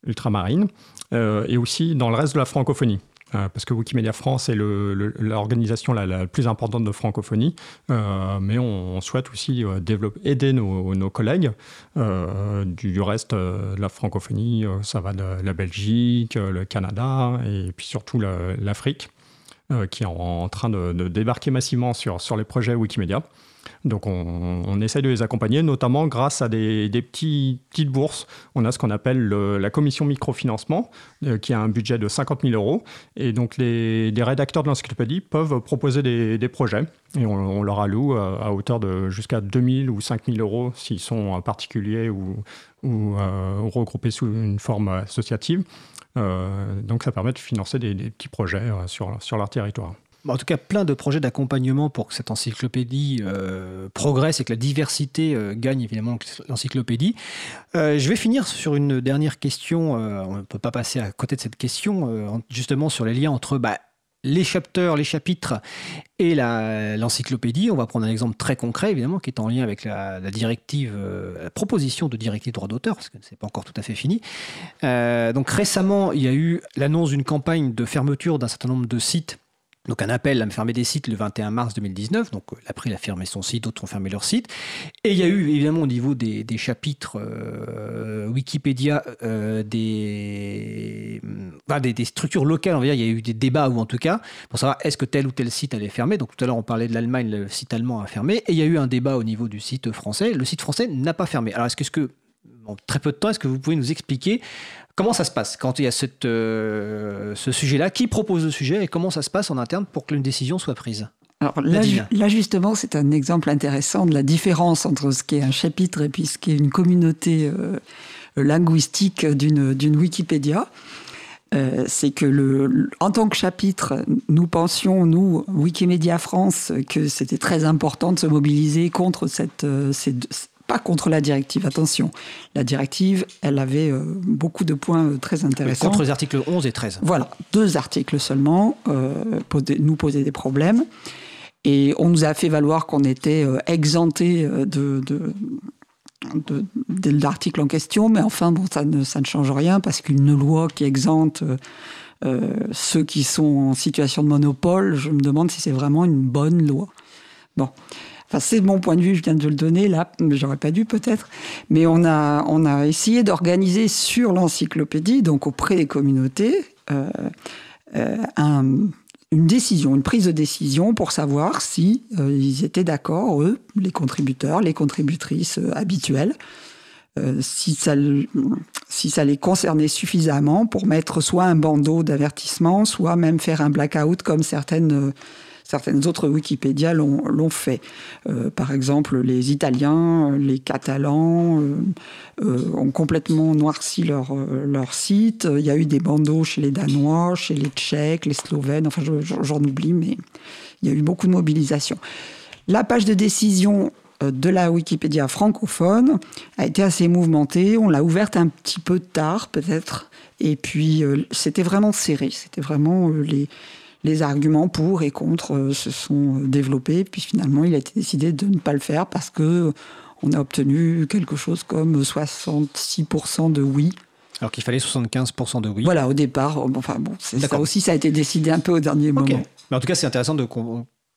ultramarine, euh, et aussi dans le reste de la francophonie parce que Wikimedia France est l'organisation la, plus importante de francophonie, mais on, souhaite aussi développer, aider nos, collègues du, reste de la francophonie, ça va de la Belgique, le Canada et puis surtout l'Afrique. Euh, qui est en, train de, débarquer massivement sur, sur les projets Wikimedia. Donc on, on, essaie de les accompagner, notamment grâce à des, petites bourses. On a ce qu'on appelle la commission microfinancement, euh, qui a un budget de 50 000 euros. Et donc les, rédacteurs de l'encyclopédie peuvent proposer des, projets. Et on, leur alloue à, à hauteur de jusqu'à 2 000 ou 5 000 euros s'ils sont particuliers ou, ou euh, regroupés sous une forme associative. Euh, donc ça permet de financer des, petits projets euh, sur leur territoire.
En tout cas, plein de projets d'accompagnement pour que cette encyclopédie euh, progresse et que la diversité gagne évidemment l'encyclopédie. je vais finir sur une dernière question. on ne peut pas passer à côté de cette question, justement sur les liens entre bah, les les chapitres et l'encyclopédie. On va prendre un exemple très concret, évidemment, qui est en lien avec la, directive, euh, la proposition de directive droit d'auteur, parce que ce n'est pas encore tout à fait fini. Euh, donc récemment, il y a eu l'annonce d'une campagne de fermeture d'un certain nombre de sites donc un appel à me fermer des sites le 21 mars 2019. Donc euh, l'April a fermé son site, d'autres ont fermé leur site. Et il y a eu évidemment au niveau des, chapitres euh, Wikipédia euh, des, des, structures locales, on va dire, il y a eu des débats ou en tout cas pour savoir est-ce que tel ou tel site allait fermer. Donc tout à l'heure on parlait de l'Allemagne, le site allemand a fermé. Et il y a eu un débat au niveau du site français. Le site français n'a pas fermé. Alors est-ce que, que en très peu de temps, est-ce que vous pouvez nous expliquer Comment ça se passe quand il y a cette, euh, ce sujet-là? Qui propose le sujet et comment ça se passe en interne pour que une décision soit prise?
Alors là, justement, c'est un exemple intéressant de la différence entre ce qui est un chapitre et puis ce qui est une communauté euh, linguistique d'une Wikipédia. Euh, c'est que le, en tant que chapitre, nous pensions, nous, Wikimedia France, que c'était très important de se mobiliser contre cette, pas contre la directive, attention. La directive, elle avait euh, beaucoup de points euh, très intéressants.
contre les articles 11 et 13.
Voilà, deux articles seulement euh, nous posaient des problèmes. Et on nous a fait valoir qu'on était exempté de, de, de, l'article en question, mais enfin, bon, ça ne, ça ne change rien parce qu'une loi qui exempte ceux qui sont en situation de monopole, je me demande si c'est vraiment une bonne loi. Bon c'est mon point de vue, je viens de le donner là, j'aurais pas dû peut-être. Mais on a, on a essayé d'organiser sur l'encyclopédie, donc auprès des communautés, euh, euh, une décision, une prise de décision pour savoir si euh, ils étaient d'accord, eux, les contributeurs, les contributrices habituelles, si, ça, si ça les concernait suffisamment pour mettre soit un bandeau d'avertissement, soit même faire un blackout comme certaines certaines autres Wikipédia l'ont fait. Euh, par exemple, les Italiens, les Catalans ont complètement noirci leur, leur site. Il y a eu des bandeaux chez les Danois, chez les Tchèques, les Slovènes, enfin j'en oublie, mais il y a eu beaucoup de mobilisation. La page de décision de la Wikipédia francophone a été assez mouvementée. On l'a ouverte un petit peu tard, peut-être. Et puis, c'était vraiment serré. C'était vraiment les, les arguments pour et contre euh, se sont développés. Puis finalement, il a été décidé de ne pas le faire parce que on a obtenu quelque chose comme 66% de oui.
Alors qu'il fallait 75% de oui.
Voilà, au départ. Enfin bon, ça aussi, ça a été décidé un peu au dernier moment.
Mais en tout cas, c'est intéressant de,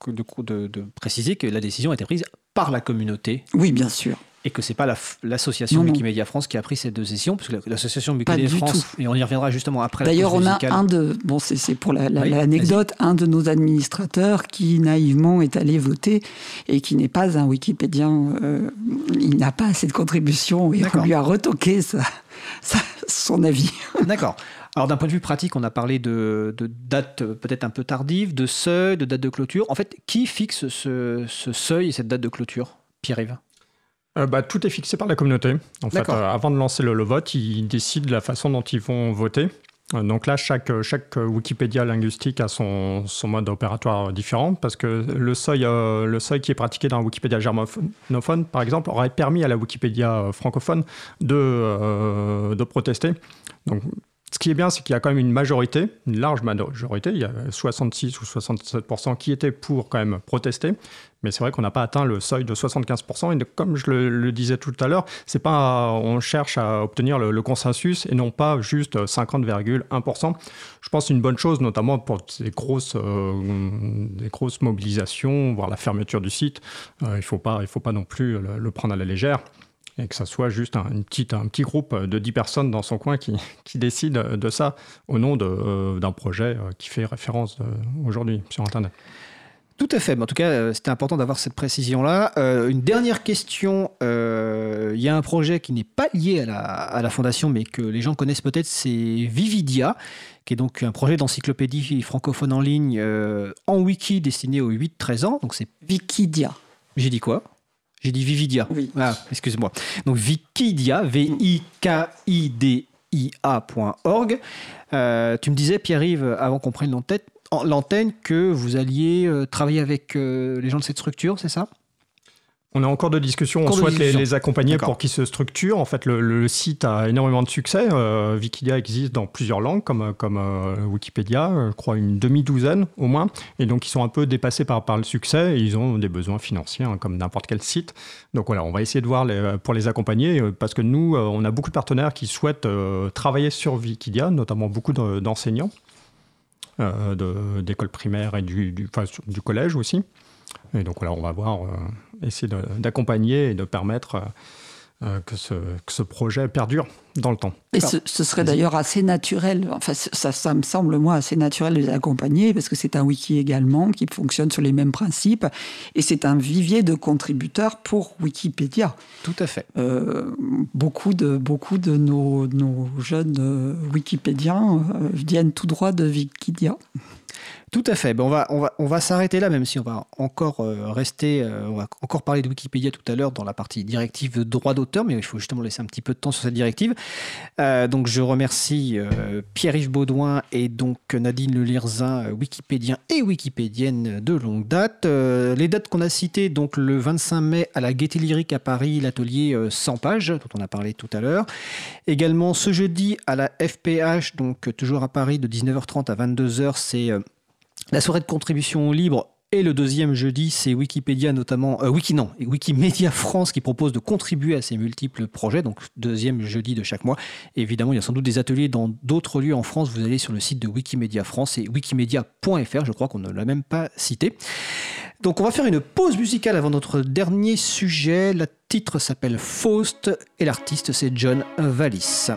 de, de, préciser que la décision a été prise par la communauté.
Oui, bien sûr
et que c'est pas l'association Wikimedia France qui a pris cette décision, parce que l'association Wikimedia France, et on y reviendra justement après.
D'ailleurs, on a un de, bon, c'est pour l'anecdote, un de nos administrateurs qui naïvement est allé voter et qui n'est pas un Wikipédien, euh, il n'a pas assez de contributions et on lui a retoqué son avis.
D'accord. Alors d'un point de vue pratique, on a parlé de, de date peut-être un peu tardive, de seuil, de date de clôture. En fait, qui fixe ce, ce seuil et cette date de clôture Pierre-Yves?
Euh, bah, tout est fixé par la communauté. En fait, euh, avant de lancer le, vote, ils décident la façon dont ils vont voter. Euh, donc là, chaque, chaque Wikipédia linguistique a son, son mode opératoire différent parce que le seuil, le seuil qui est pratiqué dans Wikipédia germanophone, par exemple, aurait permis à la Wikipédia francophone de, de protester. Donc ce qui est bien, c'est qu'il y a quand même une majorité, une large majorité, il y a 66 ou 67% qui étaient pour quand même protester, mais c'est vrai qu'on n'a pas atteint le seuil de 75%, et comme je le, disais tout à l'heure, c'est on cherche à obtenir le, consensus et non pas juste 50,1%. Je pense une bonne chose, notamment pour ces grosses, euh, des grosses mobilisations, voire la fermeture du site, euh, il faut, faut pas non plus le prendre à la légère et que ça soit juste un, une petite, un petit groupe de 10 personnes dans son coin qui, qui décide de ça au nom euh, d'un projet euh, qui fait référence euh, aujourd'hui sur Internet.
Tout à fait. En tout cas, c'était important d'avoir cette précision-là. une dernière question. Il y a un projet qui n'est pas lié à la, à la, fondation, mais que les gens connaissent peut-être, c'est Vividia, qui est donc un projet d'encyclopédie francophone en ligne en wiki destiné aux 8-13 ans. Donc c'est
Wikidia.
J'ai dit quoi? J'ai dit Vividia.
Oui.
Ah, excuse-moi. Donc Wikidia, V-I-K-I-D-I-A.org. Euh, tu me disais, Pierre-Yves, avant qu'on prenne l'antenne, que vous alliez euh, travailler avec euh, les gens de cette structure, c'est ça?
On est en cours de discussion, on souhaite les, accompagner pour qu'ils se structurent. En fait, le, site a énormément de succès. Euh, Wikidia existe dans plusieurs langues, comme, comme euh, Wikipédia, euh, je crois une demi-douzaine au moins. Et donc, ils sont un peu dépassés par, par le succès et ils ont des besoins financiers, hein, comme n'importe quel site. Donc voilà, on va essayer de voir pour les accompagner, parce que nous, on a beaucoup de partenaires qui souhaitent travailler sur Wikidia, notamment beaucoup d'enseignants d'école primaire et du, du, du collège aussi. Et donc voilà, on va voir, euh, essayer d'accompagner et de permettre euh, euh, que, ce, que, ce, projet perdure dans le temps.
Et ce, serait d'ailleurs assez naturel, enfin ça, ça, me semble moi assez naturel de les accompagner parce que c'est un wiki également qui fonctionne sur les mêmes principes et c'est un vivier de contributeurs pour Wikipédia.
Tout à fait.
beaucoup, de, beaucoup de nos, nos jeunes Wikipédiens viennent tout droit de Wikidia.
Tout à fait. Ben on va, on va, on va s'arrêter là, même si on va encore euh, rester, euh, on va encore parler de Wikipédia tout à l'heure dans la partie directive droit d'auteur, mais il faut justement laisser un petit peu de temps sur cette directive. Euh, donc je remercie Pierre-Yves Baudouin et donc Nadine Lelirzin, wikipédien et wikipédienne de longue date. les dates qu'on a citées, donc le 25 mai à la Gaîté Lyrique à Paris, l'atelier 100 pages, dont on a parlé tout à l'heure. Également ce jeudi à la FPH, donc toujours à Paris de 19h30 à 22h, c'est la soirée de contribution libre et le deuxième jeudi, c'est Wikipédia notamment, euh, Wiki Wikimedia France qui propose de contribuer à ces multiples projets, donc deuxième jeudi de chaque mois. évidemment, il y a sans doute des ateliers dans d'autres lieux en France. Vous allez sur le site de Wikimedia France et wikimedia.fr, je crois qu'on ne l'a même pas cité. Donc on va faire une pause musicale avant notre dernier sujet. Le titre s'appelle Faust et l'artiste c'est John Wallis.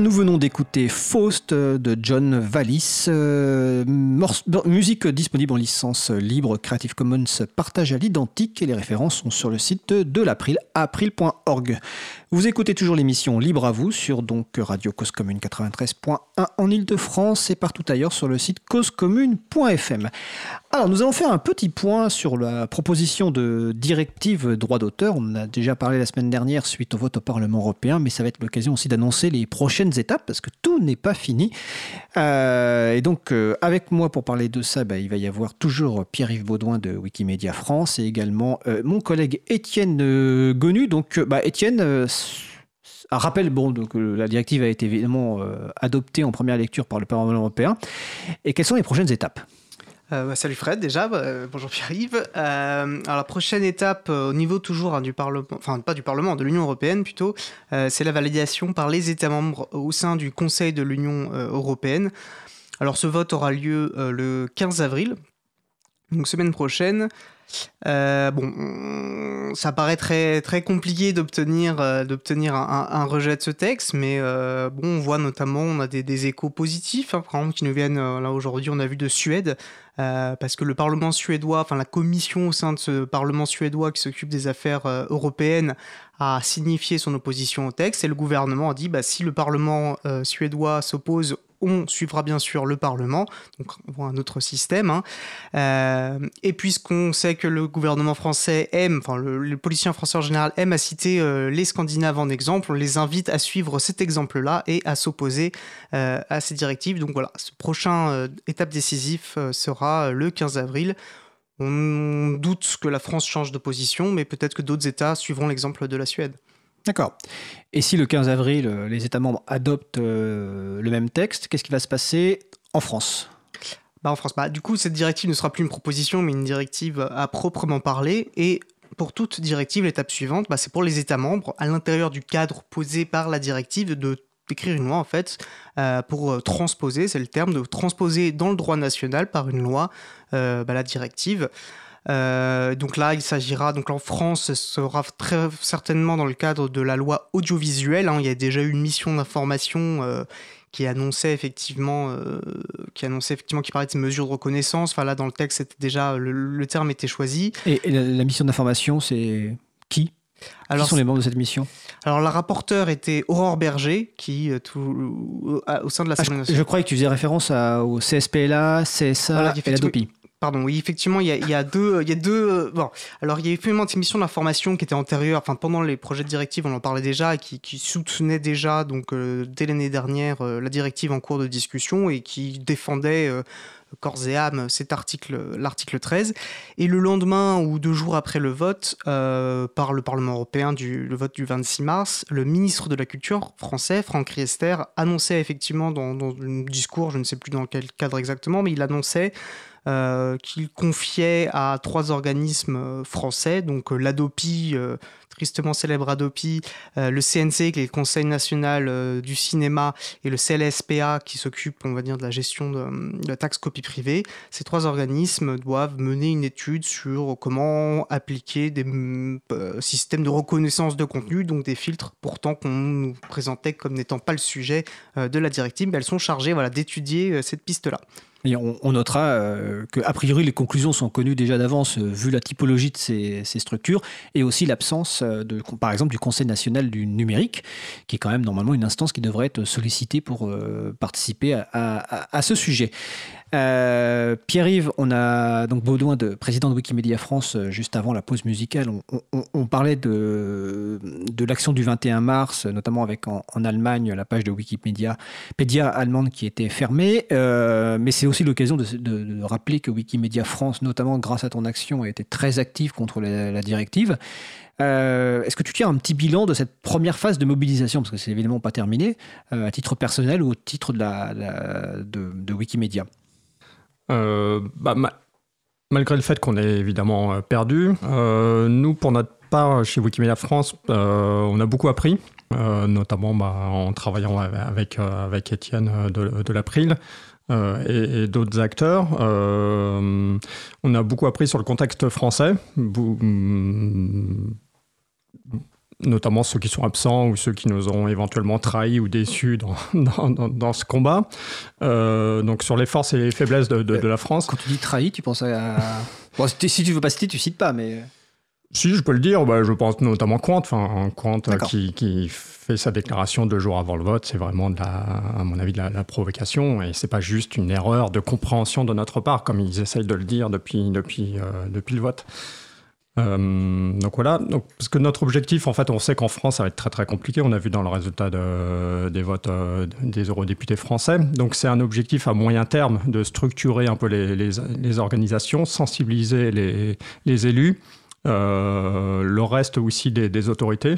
Nous venons d'écouter Faust de John Wallis, euh, musique disponible en licence libre Creative Commons partage à l'identique et les références sont sur le site de l'April, april.org. Vous écoutez toujours l'émission Libre à vous sur donc Radio Cause Commune 93.1 en Ile-de-France et partout ailleurs sur le site causecommune.fm. Alors nous allons faire un petit point sur la proposition de directive droit d'auteur. On en a déjà parlé la semaine dernière suite au vote au Parlement européen, mais ça va être l'occasion aussi d'annoncer les prochaines étapes parce que tout n'est pas fini. Euh, et donc euh, avec moi pour parler de ça, bah, il va y avoir toujours Pierre-Yves Baudouin de Wikimedia France et également euh, mon collègue Étienne Gonu. Donc bah, Étienne un rappel, bon, donc, euh, la directive a été évidemment euh, adoptée en première lecture par le Parlement européen. Et quelles sont les prochaines étapes?
Euh, bah, salut Fred déjà, bah, bonjour Pierre-Yves. alors la prochaine étape au niveau toujours hein, du Parlement, enfin pas du Parlement, de l'Union Européenne plutôt, c'est la validation par les États membres au sein du Conseil de l'Union Européenne. Alors ce vote aura lieu le 15 avril, donc semaine prochaine. Euh, bon, ça paraît très, très compliqué d'obtenir euh, d'obtenir un, rejet de ce texte, mais euh, bon, on voit notamment, on a des, échos positifs, hein, par exemple, qui nous viennent, là aujourd'hui, on a vu de Suède, parce que le Parlement suédois, enfin la commission au sein de ce Parlement suédois qui s'occupe des affaires européennes, a signifié son opposition au texte, et le gouvernement a dit, bah, si le Parlement suédois s'oppose on suivra bien sûr le Parlement, donc on voit un autre système. Hein. Euh, et puisqu'on sait que le gouvernement français aime, enfin le, policier français en général aime à citer euh, les Scandinaves en exemple, on les invite à suivre cet exemple-là et à s'opposer euh, à ces directives. Donc voilà, ce prochain étape décisive sera le 15 avril. On doute que la France change de position, mais peut-être que d'autres États suivront l'exemple de la Suède.
D'accord. Et si le 15 avril, euh, les États membres adoptent euh, le même texte, qu'est-ce qui va se passer en France?
Bah, En France, bah, du coup, cette directive ne sera plus une proposition, mais une directive à proprement parler. Et pour toute directive, l'étape suivante, bah, c'est pour les États membres, à l'intérieur du cadre posé par la directive, de d'écrire une loi en fait euh, pour transposer, c'est le terme, de transposer dans le droit national par une loi la directive. Euh, donc là, il s'agira, donc en France, ce sera très certainement dans le cadre de la loi audiovisuelle. Hein. il y a déjà eu une mission d'information euh, qui annonçait effectivement, euh, qui annonçait effectivement, qui parlait de mesures de reconnaissance. Enfin là, dans le texte, c'était déjà le, terme était choisi.
Et, la, mission d'information, c'est qui? Alors, qui sont les membres de cette mission?
Alors, la rapporteure était Aurore Berger, qui, tout, au sein de la
ah, je, je, croyais que tu faisais référence au CSPLA, CSA et la DOPI.
Pardon, oui, effectivement, il y a, deux, y a deux. Euh, bon, alors il y a effectivement une émission d'information qui était antérieure, enfin pendant les projets de directive, on en parlait déjà, qui, soutenait déjà donc euh, dès l'année dernière euh, la directive en cours de discussion et qui défendait corps et âme cet article, l'article 13. Et le lendemain ou deux jours après le vote par le Parlement européen, du, vote du 26 mars, le ministre de la Culture français, Franck Riester, annonçait effectivement dans, dans un discours, je ne sais plus dans quel cadre exactement, mais il annonçait euh, qu'il confiait à trois organismes euh, français, donc euh, l'ADOPI, tristement célèbre Adopi, le CNC, qui est le Conseil national du cinéma, et le CLSPA, qui s'occupe, on va dire, de la gestion de, la taxe copie privée. Ces trois organismes doivent mener une étude sur comment appliquer des systèmes de reconnaissance de contenu, donc des filtres, pourtant qu'on nous présentait comme n'étant pas le sujet de la directive, elles sont chargées voilà, d'étudier cette piste-là.
Et on, notera euh, priori, les conclusions sont connues déjà d'avance, euh, vu la typologie de ces, structures, et aussi l'absence, euh, de, par exemple, du Conseil national du numérique, qui est quand même normalement une instance qui devrait être sollicitée pour participer à, ce sujet. Euh, Pierre-Yves, on a donc Baudouin, de, président de Wikimedia France, euh, juste avant la pause musicale. On, parlait de, l'action du 21 mars, notamment avec en, Allemagne la page de Wikimedia Pédia allemande qui était fermée. Euh, mais c'est aussi l'occasion de, rappeler que Wikimedia France, notamment grâce à ton action, a été très active contre la, directive. Est-ce que tu tiens un petit bilan de cette première phase de mobilisation, parce que c'est évidemment pas terminé, à titre personnel ou au titre de Wikimedia?
Euh, bah, malgré le fait qu'on ait évidemment euh, perdu, euh, nous, pour notre part, chez Wikimedia France, on a beaucoup appris. notamment bah, en travaillant avec, Étienne de, de l'April et, d'autres acteurs. on a beaucoup appris sur le contexte français, notamment ceux qui sont absents ou ceux qui nous ont éventuellement trahis ou déçus dans, dans, dans, ce combat. Euh, donc sur les forces et les faiblesses de, de, la France.
Quand tu dis trahis, tu penses à... bon, si tu veux pas citer, tu cites pas, mais...
Si, je peux le dire, bah, je pense notamment Quant, enfin, Quant qui, qui, fait sa déclaration deux jours avant le vote, c'est vraiment, de la, à mon avis, de la, provocation, et c'est pas juste une erreur de compréhension de notre part, comme ils essayent de le dire depuis, depuis, euh, depuis le vote. Euh, donc voilà, donc, parce que notre objectif, en fait, on sait qu'en France, ça va être très très compliqué. On a vu dans le résultat des votes euh, des eurodéputés français. Donc c'est un objectif à moyen terme de structurer un peu les, organisations, sensibiliser les, élus, euh, le reste aussi des, des autorités.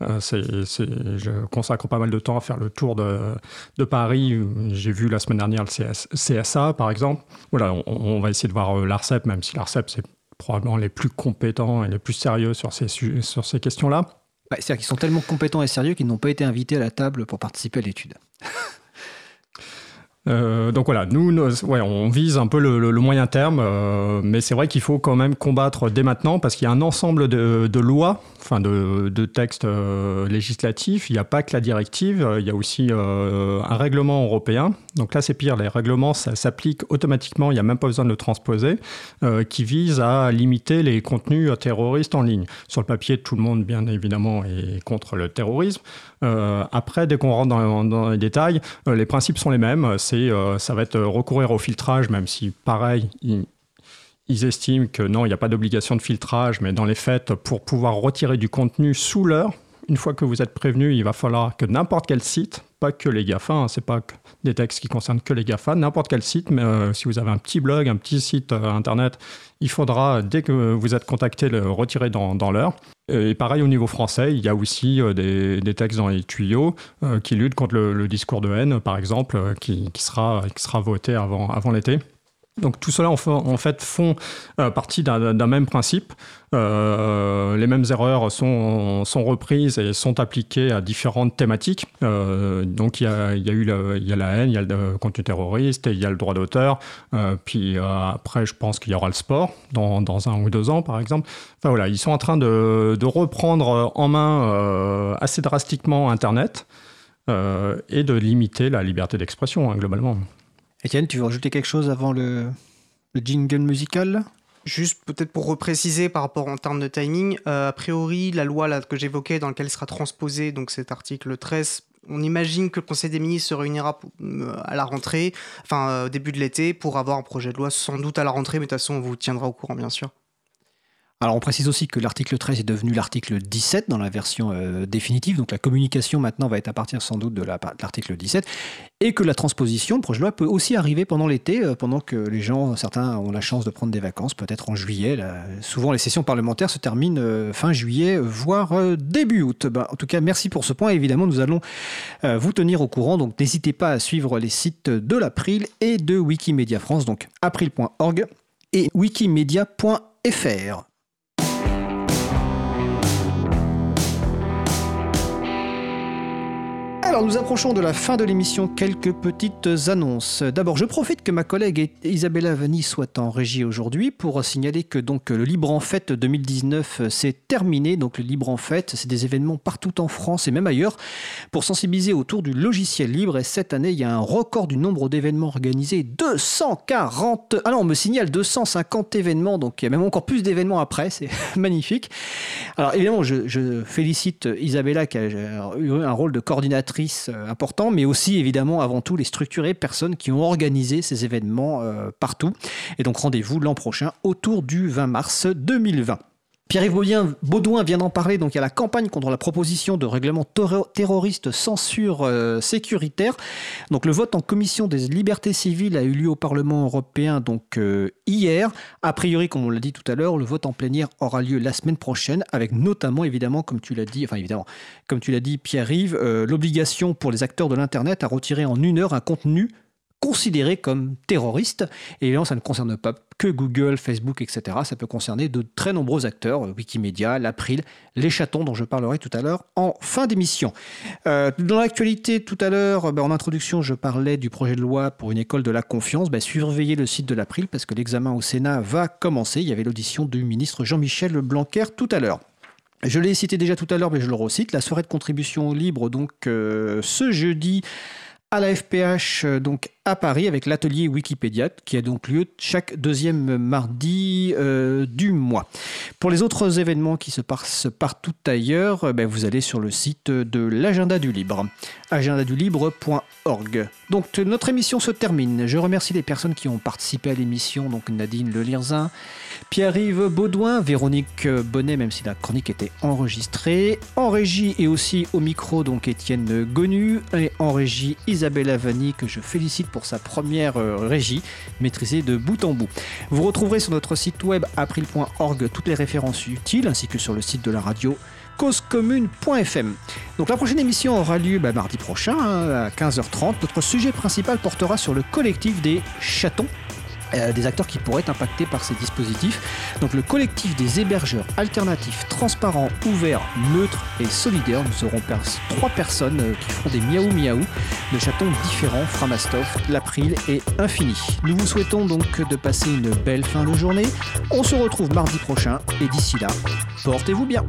je consacre pas mal de temps à faire le tour de, de Paris. J'ai vu la semaine dernière le CSA, par exemple. Voilà, on, on va essayer de voir l'ARCEP, même si l'ARCEP, c'est probablement les plus compétents et les plus sérieux sur ces, sur ces questions-là.
C'est-à-dire qu'ils sont tellement compétents et sérieux qu'ils n'ont pas été invités à la table pour participer à l'étude.
Euh, donc voilà, nous, ouais, on vise un peu le, moyen terme, euh, mais c'est vrai qu'il faut quand même combattre dès maintenant parce qu'il y a un ensemble de, lois, enfin de, textes euh, législatifs. Il n'y a pas que la directive, il y a aussi un règlement européen. Donc là, c'est pire, les règlements, ça s'applique automatiquement, il n'y a même pas besoin de le transposer, qui vise à limiter les contenus terroristes en ligne. Sur le papier, tout le monde, bien évidemment, est contre le terrorisme. Après, dès qu'on rentre dans, les détails, les principes sont les mêmes. C'est euh, ça va être recourir au filtrage, même si pareil, ils, estiment que non, il n'y a pas d'obligation de filtrage, mais dans les faits, pour pouvoir retirer du contenu sous l'heure, une fois que vous êtes prévenu, il va falloir que n'importe quel site, pas que les GAFA, hein, c'est pas des textes qui concernent que les GAFA, n'importe quel site, mais euh, si vous avez un petit blog, un petit site euh, internet, il faudra, dès que vous êtes contacté, le retirer dans, dans l'heure. Et pareil au niveau français, il y a aussi euh, des, des, textes dans les tuyaux qui luttent contre le, discours de haine, par exemple, qui, qui, sera, qui sera voté avant, avant l'été. Donc tout cela en fait font euh, partie d'un même principe. Euh, les mêmes erreurs sont, reprises et sont appliquées à différentes thématiques. Euh, donc il y, a, eu la haine, il y a le contenu terroriste, il y a le droit d'auteur. puis après, je pense qu'il y aura le sport dans, un ou deux ans, par exemple. Enfin voilà, ils sont en train de, de reprendre en main assez drastiquement Internet et de limiter la liberté d'expression hein, globalement.
Étienne, tu veux rajouter quelque chose avant le, jingle musical?
Juste peut-être pour repréciser par rapport en termes de timing, euh, a priori, la loi que j'évoquais dans laquelle sera transposé donc cet article 13, on imagine que le Conseil des ministres se réunira euh, à la rentrée, enfin euh, au début de l'été, pour avoir un projet de loi sans doute à la rentrée, mais de toute façon on vous tiendra au courant bien sûr.
Alors on précise aussi que l'article 13 est devenu l'article 17 dans la version euh, définitive, donc la communication maintenant va être à partir sans doute de l'article 17, et que la transposition, le projet de loi peut aussi arriver pendant l'été, euh, pendant que les gens, certains ont la chance de prendre des vacances, peut-être en juillet. souvent les sessions parlementaires se terminent euh, fin juillet, voire début août. Ben, en tout cas, merci pour ce point. Évidemment, nous allons vous tenir au courant, donc n'hésitez pas à suivre les sites de l'April et de Wikimedia France, donc april.org et wikimedia.fr. Alors nous approchons de la fin de l'émission, quelques petites annonces. D'abord, je profite que ma collègue Isabella Vanni soit en régie aujourd'hui pour signaler que donc le Libre en Fête 2019 s'est terminé. Donc le Libre en Fête, c'est des événements partout en France et même ailleurs pour sensibiliser autour du logiciel libre. Et cette année, il y a un record du nombre d'événements organisés, 240. Alors on me signale 250 événements, donc il y a même encore plus d'événements après, c'est magnifique. Alors évidemment, je, je félicite Isabella qui a eu un rôle de coordinatrice euh, important, mais aussi évidemment avant tout les structurées personnes qui ont organisé ces événements euh, partout. Et donc rendez-vous l'an prochain autour du 20 mars 2020. Pierre-Yves Baudouin vient d'en parler, donc il y a la campagne contre la proposition de règlement terroriste censure euh, sécuritaire. Le vote en commission des libertés civiles a eu lieu au Parlement européen euh, hier. A priori, comme on l'a dit tout à l'heure, le vote en plénière aura lieu la semaine prochaine, avec notamment évidemment, comme tu l'as dit, enfin évidemment, comme tu l'as dit Pierre-Yves, euh, l'obligation pour les acteurs de l'internet à retirer en une heure un contenu considérés comme terroristes. Et évidemment, ça ne concerne pas que Google, Facebook, etc. Ça peut concerner de très nombreux acteurs, euh, Wikimedia, l'April, les chatons dont je parlerai tout à l'heure en fin d'émission. Euh, dans l'actualité, tout à l'heure, ben, en introduction, je parlais du projet de loi pour une école de la confiance. Ben, surveillez le site de l'April parce que l'examen au Sénat va commencer. Il y avait l'audition du ministre Jean-Michel Blanquer tout à l'heure. Je l'ai cité déjà tout à l'heure, mais je le recite. La soirée de contribution libre, donc euh, ce jeudi à la FPH euh, donc à Paris avec l'atelier Wikipédia qui a donc lieu chaque deuxième mardi euh, du mois. Pour les autres événements qui se passent partout ailleurs, euh, ben, vous allez sur le site de l'agenda du libre, agendadulibre.org. Donc notre émission se termine. Je remercie les personnes qui ont participé à l'émission, donc Nadine Lelirzin, Pierre-Yves Baudouin, Véronique Bonnet, même si la chronique était enregistrée, en régie et aussi au micro, donc Étienne Gonu, et en régie Isabelle Avani, que je félicite pour sa première euh, régie, maîtrisée de bout en bout. Vous retrouverez sur notre site web april.org toutes les références utiles, ainsi que sur le site de la radio causecommune.fm. Donc la prochaine émission aura lieu bah, mardi prochain hein, à 15h30. Notre sujet principal portera sur le collectif des chatons euh, des acteurs qui pourraient être impactés par ces dispositifs. Donc le collectif des hébergeurs alternatifs, transparents, ouverts, neutres et solidaires. Nous serons trois personnes euh, qui feront des miaou miaou de chatons différents, Framastoff, l'April et Infini. Nous vous souhaitons donc de passer une belle fin de journée. On se retrouve mardi prochain et d'ici là, portez-vous bien.